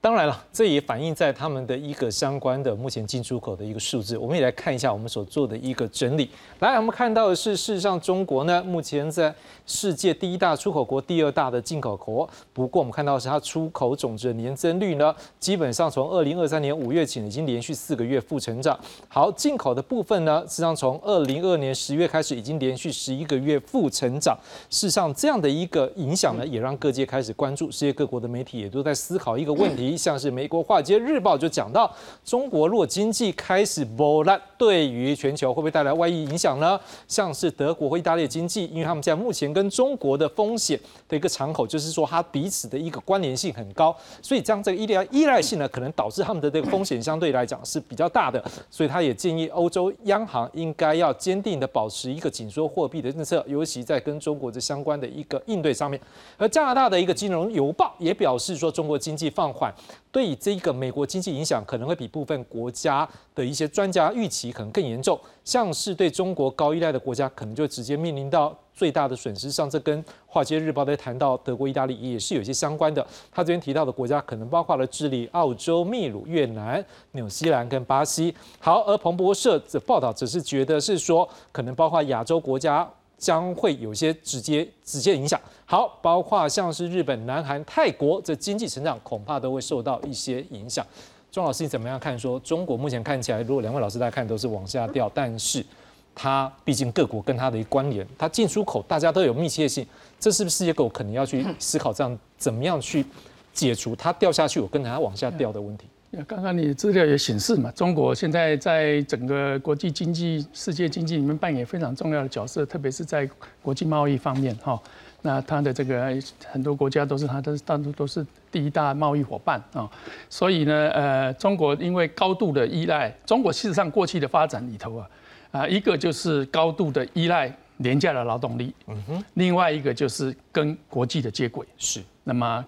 当然了，这也反映在他们的一个相关的目前进出口的一个数字。我们也来看一下我们所做的一个整理。来，我们看到的是，事实上中国呢，目前在世界第一大出口国、第二大的进口国。不过，我们看到是它出口总值的年增率呢，基本上从二零二三年五月起已经连续四个月负成长。好，进口的部分呢，实际上从二零二年十月开始已经连续十一个月负成长。事实上，这样的一个影响呢，也让各界开始关注，世界各国的媒体也都在思考一个问题。像是美国《华尔街日报》就讲到，中国若经济开始波澜，对于全球会不会带来外溢影响呢？像是德国或意大利经济，因为他们现在目前跟中国的风险的一个敞口，就是说它彼此的一个关联性很高，所以将这个依赖依赖性呢，可能导致他们的这个风险相对来讲是比较大的。所以他也建议欧洲央行应该要坚定的保持一个紧缩货币的政策，尤其在跟中国这相关的一个应对上面。而加拿大的一个金融邮报也表示说，中国经济放缓。对这个美国经济影响可能会比部分国家的一些专家预期可能更严重，像是对中国高依赖的国家，可能就直接面临到最大的损失。上这跟《华尔街日报》在谈到德国、意大利也是有些相关的。他这边提到的国家可能包括了智利、澳洲、秘鲁、越南、纽西兰跟巴西。好，而彭博社的报道只是觉得是说，可能包括亚洲国家。将会有些直接直接影响。好，包括像是日本、南韩、泰国这经济成长，恐怕都会受到一些影响。钟老师，你怎么样看？说中国目前看起来，如果两位老师大家看都是往下掉，但是它毕竟各国跟它的一关联，它进出口大家都有密切性，这是不是世界各国可能要去思考这样怎么样去解除它掉下去，我跟着它往下掉的问题？刚刚你资料也显示嘛，中国现在在整个国际经济、世界经济里面扮演非常重要的角色，特别是在国际贸易方面哈。那它的这个很多国家都是它的大多都是第一大贸易伙伴啊。所以呢，呃，中国因为高度的依赖，中国事实上过去的发展里头啊，啊，一个就是高度的依赖廉价的劳动力，嗯哼，另外一个就是跟国际的接轨，是。那么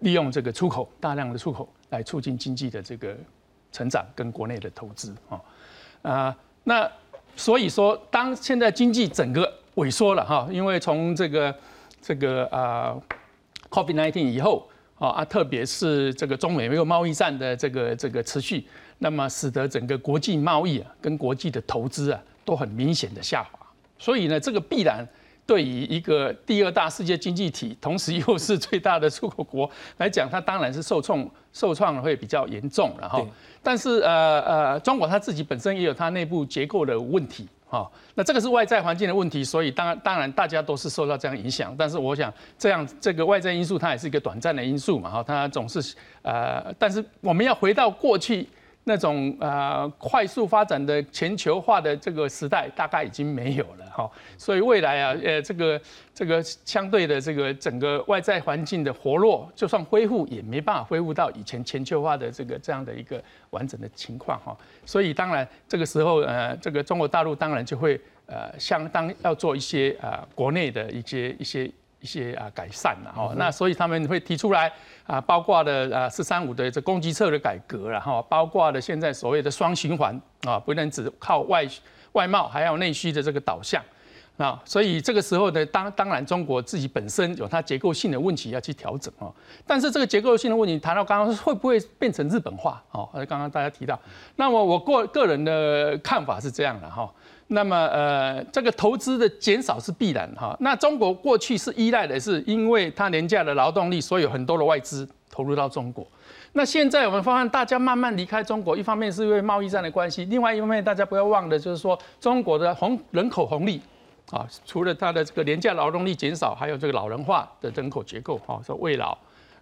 利用这个出口大量的出口。来促进经济的这个成长跟国内的投资啊啊，那所以说，当现在经济整个萎缩了哈，因为从这个这个啊，COVID-19 以后啊啊，特别是这个中美没有贸易战的这个这个持续，那么使得整个国际贸易啊跟国际的投资啊都很明显的下滑，所以呢，这个必然。对于一个第二大世界经济体，同时又是最大的出口国来讲，它当然是受创受创会比较严重然后。但是呃呃，中国它自己本身也有它内部结构的问题哈。那这个是外在环境的问题，所以当然当然大家都是受到这样影响。但是我想这样这个外在因素它也是一个短暂的因素嘛哈。它总是呃，但是我们要回到过去。那种呃快速发展的全球化的这个时代大概已经没有了哈，所以未来啊呃这个这个相对的这个整个外在环境的活络，就算恢复也没办法恢复到以前全球化的这个这样的一个完整的情况哈，所以当然这个时候呃这个中国大陆当然就会呃相当要做一些啊国内的一些一些。一些啊改善了哈，那所以他们会提出来啊，包括的啊“四三五”的这供给侧的改革然后，包括的现在所谓的双循环啊，不能只靠外外贸，还要内需的这个导向啊，所以这个时候呢，当当然中国自己本身有它结构性的问题要去调整啊，但是这个结构性的问题谈到刚刚会不会变成日本化哦？刚刚大家提到，那么我个个人的看法是这样的哈。那么，呃，这个投资的减少是必然哈。那中国过去是依赖的是，因为它廉价的劳动力，所以有很多的外资投入到中国。那现在我们发现，大家慢慢离开中国，一方面是因为贸易战的关系，另外一方面大家不要忘了，就是说中国的红人口红利啊，除了它的这个廉价劳动力减少，还有这个老人化的人口结构哈，说未老。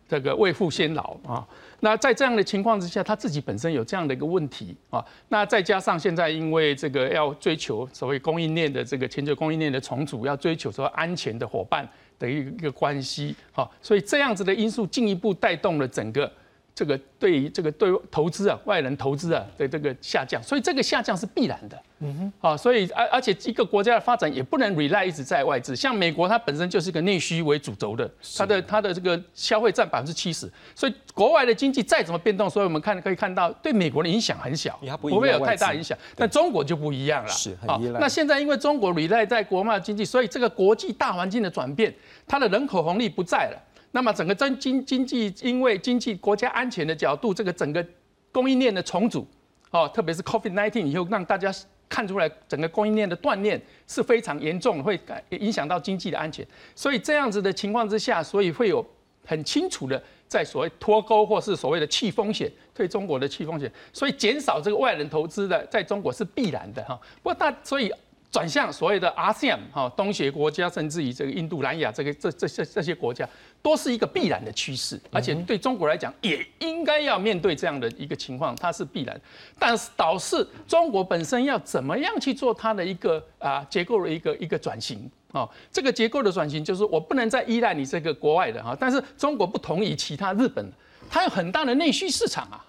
这个未富先老啊，那在这样的情况之下，他自己本身有这样的一个问题啊，那再加上现在因为这个要追求所谓供应链的这个全球供应链的重组，要追求说安全的伙伴的一个关系啊，所以这样子的因素进一步带动了整个。这个对于这个对投资啊，外人投资啊的这个下降，所以这个下降是必然的。嗯哼，啊，所以而而且一个国家的发展也不能 rely 一直在外资，像美国它本身就是个内需为主轴的，它的它的这个消费占百分之七十，所以国外的经济再怎么变动，所以我们看可以看到对美国的影响很小，不会有太大影响。但中国就不一样了，是很依赖。那现在因为中国 rely 在国贸经济，所以这个国际大环境的转变，它的人口红利不在了。那么整个经经经济，因为经济国家安全的角度，这个整个供应链的重组，哦，特别是 COVID-19 以后，让大家看出来整个供应链的断裂是非常严重，会影响到经济的安全。所以这样子的情况之下，所以会有很清楚的在所谓脱钩或是所谓的弃风险，对中国的弃风险，所以减少这个外人投资的在中国是必然的哈。不过大所以。转向所谓的 ASEAN 哈东协国家，甚至于这个印度、南亚这个这这些这些国家，都是一个必然的趋势，而且对中国来讲，也应该要面对这样的一个情况，它是必然。但是导致中国本身要怎么样去做它的一个啊结构的一个一个转型啊？这个结构的转型就是我不能再依赖你这个国外的哈，但是中国不同于其他日本，它有很大的内需市场啊。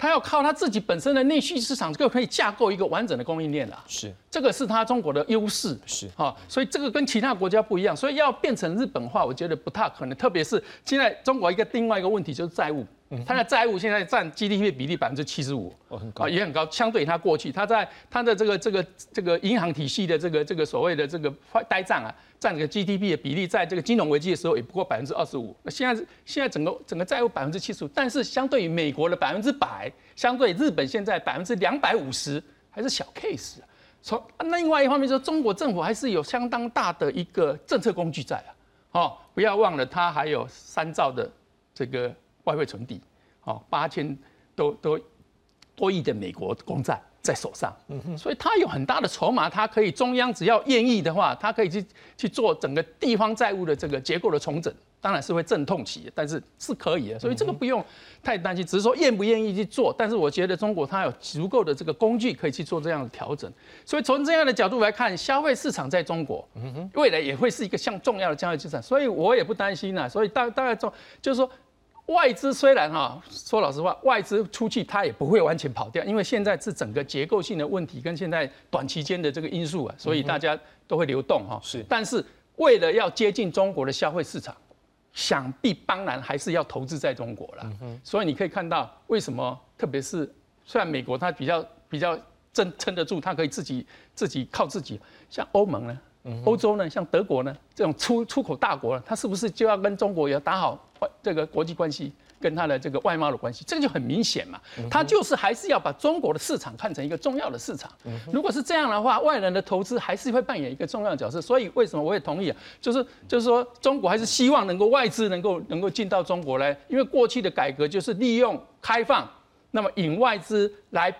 他要靠他自己本身的内需市场，就可以架构一个完整的供应链了。是，这个是他中国的优势。是，哈，所以这个跟其他国家不一样。所以要变成日本化，我觉得不太可能。特别是现在中国一个另外一个问题就是债务。它的债务现在占 GDP 比例百分之七十五，啊，也很高。相对于它过去，它在它的这个这个这个银行体系的这个这个所谓的这个呆账啊，占这个 GDP 的比例，在这个金融危机的时候也不过百分之二十五。那现在现在整个整个债务百分之七十五，但是相对于美国的百分之百，相对日本现在百分之两百五十，还是小 case。从另外一方面说，中国政府还是有相当大的一个政策工具在啊。哦，不要忘了，它还有三兆的这个。外汇存底，哦，八千多多多亿的美国公债在手上，嗯所以它有很大的筹码，它可以中央只要愿意的话，它可以去去做整个地方债务的这个结构的重整，当然是会阵痛期，但是是可以的，所以这个不用太担心，只是说愿不愿意去做。但是我觉得中国它有足够的这个工具可以去做这样的调整，所以从这样的角度来看，消费市场在中国未来也会是一个像重要的交易资产，所以我也不担心呐。所以大大概中就是说。外资虽然哈说老实话，外资出去它也不会完全跑掉，因为现在是整个结构性的问题跟现在短期间的这个因素啊，所以大家都会流动哈。是，但是为了要接近中国的消费市场，想必当然还是要投资在中国了。所以你可以看到为什么，特别是虽然美国它比较比较撑撑得住，它可以自己自己靠自己，像欧盟呢，欧洲呢，像德国呢这种出出口大国，它是不是就要跟中国也要打好？这个国际关系跟它的这个外贸的关系，这个就很明显嘛。它就是还是要把中国的市场看成一个重要的市场。如果是这样的话，外人的投资还是会扮演一个重要的角色。所以为什么我也同意啊？就是就是说，中国还是希望能够外资能够能够进到中国来，因为过去的改革就是利用开放，那么引外资来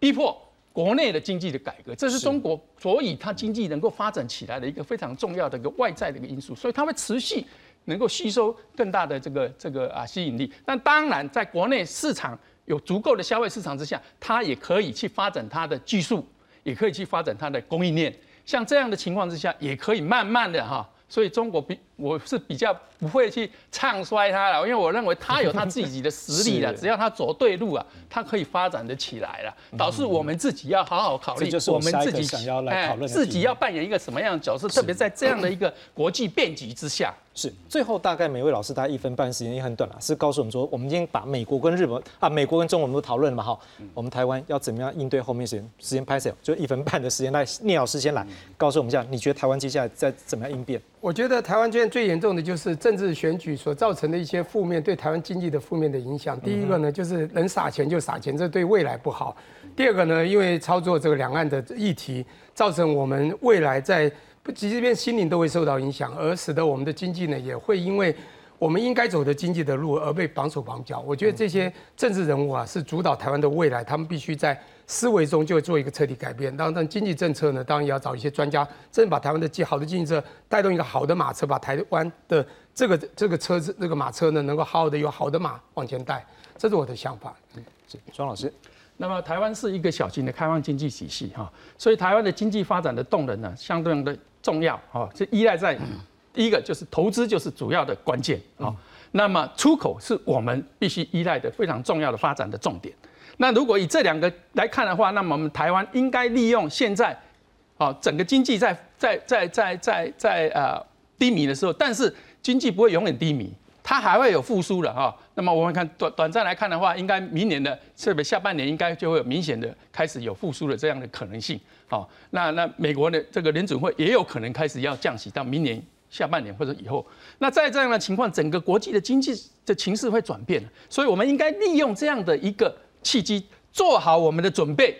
逼迫国内的经济的改革，这是中国所以它经济能够发展起来的一个非常重要的一个外在的一个因素。所以它会持续。能够吸收更大的这个这个啊吸引力，但当然在国内市场有足够的消费市场之下，它也可以去发展它的技术，也可以去发展它的供应链。像这样的情况之下，也可以慢慢的哈。所以中国比我是比较不会去唱衰他了，因为我认为他有他自己的实力了，只要他走对路啊，他可以发展的起来了。导致我们自己要好好考虑，我们自己想要来讨论自己要扮演一个什么样的角色，特别在这样的一个国际变局之下。是，最后大概每位老师大概一分半时间也很短了，是告诉我们说，我们今天把美国跟日本啊，美国跟中国我们都讨论了嘛，哈，我们台湾要怎么样应对后面时间时间拍摄，就一分半的时间来，聂老师先来告诉我们一下，你觉得台湾接下来在怎么样应变？我觉得台湾现在最严重的就是政治选举所造成的一些负面对台湾经济的负面的影响。第一个呢，就是能撒钱就撒钱，这对未来不好。第二个呢，因为操作这个两岸的议题，造成我们未来在。不，即便心灵都会受到影响，而使得我们的经济呢，也会因为我们应该走的经济的路而被绑手绑脚。我觉得这些政治人物啊，是主导台湾的未来，他们必须在思维中就会做一个彻底改变。当然，经济政策呢，当然也要找一些专家，真把台湾的经好的经济政策带动一个好的马车，把台湾的这个这个车子这个马车呢，能够好好的有好的马往前带。这是我的想法。嗯，是庄老师。那么台湾是一个小型的开放经济体系哈，所以台湾的经济发展的动能呢，相对的重要哈，是依赖在第一个就是投资就是主要的关键啊。那么出口是我们必须依赖的非常重要的发展的重点。那如果以这两个来看的话，那么我们台湾应该利用现在啊整个经济在在在在在在呃低迷的时候，但是经济不会永远低迷。它还会有复苏的哈，那么我们看短短暂来看的话，应该明年的特别下半年应该就会有明显的开始有复苏的这样的可能性。好，那那美国的这个联准会也有可能开始要降息，到明年下半年或者以后。那在这样的情况，整个国际的经济的情势会转变，所以我们应该利用这样的一个契机，做好我们的准备。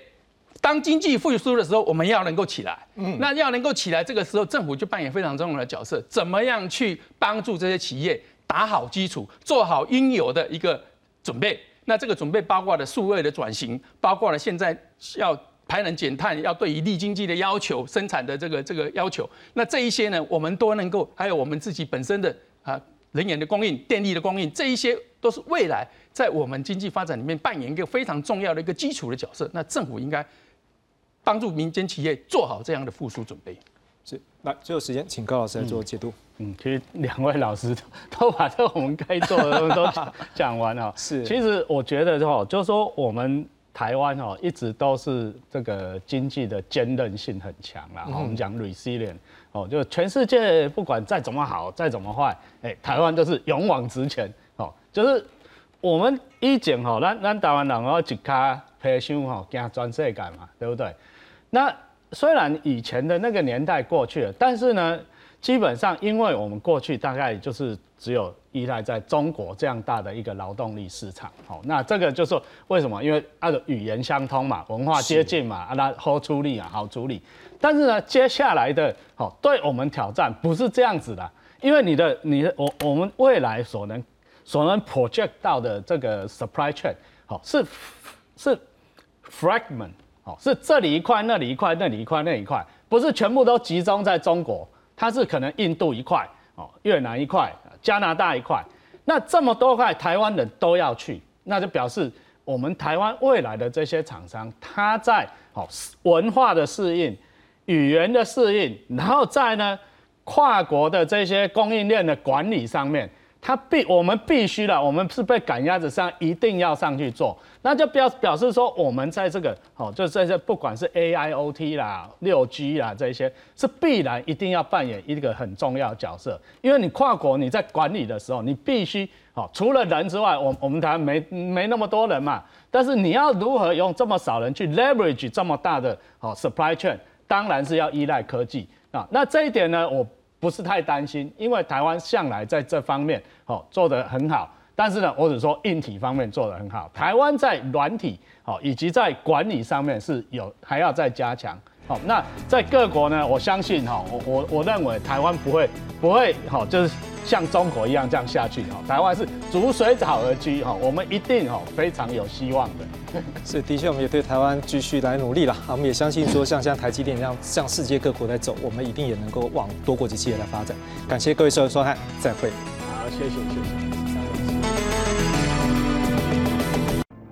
当经济复苏的时候，我们要能够起来。嗯，那要能够起来，这个时候政府就扮演非常重要的角色。怎么样去帮助这些企业打好基础，做好应有的一个准备？那这个准备包括了数位的转型，包括了现在要排能减碳，要对于利经济的要求、生产的这个这个要求。那这一些呢，我们都能够，还有我们自己本身的啊人员的供应、电力的供应，这一些都是未来在我们经济发展里面扮演一个非常重要的一个基础的角色。那政府应该。帮助民间企业做好这样的复苏准备。是，那最后时间，请高老师来做解读。嗯，其实两位老师都把这我们该做的都讲完了。是，其实我觉得哈，就是说我们台湾哦一直都是这个经济的坚韧性很强啦。我们讲 resilient 哦，就全世界不管再怎么好，再怎么坏，哎，台湾都是勇往直前。哦，就是我们以前哈，咱咱台湾人哦一卡皮箱哈，惊全世界嘛，对不对？那虽然以前的那个年代过去了，但是呢，基本上因为我们过去大概就是只有依赖在中国这样大的一个劳动力市场，好，那这个就是为什么？因为它的语言相通嘛，文化接近嘛，啊，那好处理啊，好处理。但是呢，接下来的好对我们挑战不是这样子的，因为你的你的我我们未来所能所能 project 到的这个 supply chain 好是是 fragment。哦，是这里一块，那里一块，那里一块，那一块，不是全部都集中在中国，它是可能印度一块，哦，越南一块，加拿大一块，那这么多块台湾人都要去，那就表示我们台湾未来的这些厂商，他在好文化的适应、语言的适应，然后在呢跨国的这些供应链的管理上面。他必我们必须的，我们是被赶鸭子上，一定要上去做，那就表表示说，我们在这个哦，就在这不管是 A I O T 啦、六 G 啦这些，是必然一定要扮演一个很重要角色，因为你跨国你在管理的时候，你必须哦，除了人之外，我我们台湾没没那么多人嘛，但是你要如何用这么少人去 leverage 这么大的哦 supply chain，当然是要依赖科技。啊，那这一点呢，我。不是太担心，因为台湾向来在这方面哦做得很好，但是呢，我只说硬体方面做得很好，台湾在软体哦以及在管理上面是有还要再加强。好，那在各国呢，我相信哈，我我我认为台湾不会不会好，就是。像中国一样这样下去哈，台湾是逐水草而居哈，我们一定哈非常有希望的。是，的确，我们也对台湾继续来努力了。我们也相信说，像像台积电这样向世界各国在走，我们一定也能够往多国际企业来发展。感谢各位收收看，再会。好，谢谢，谢谢。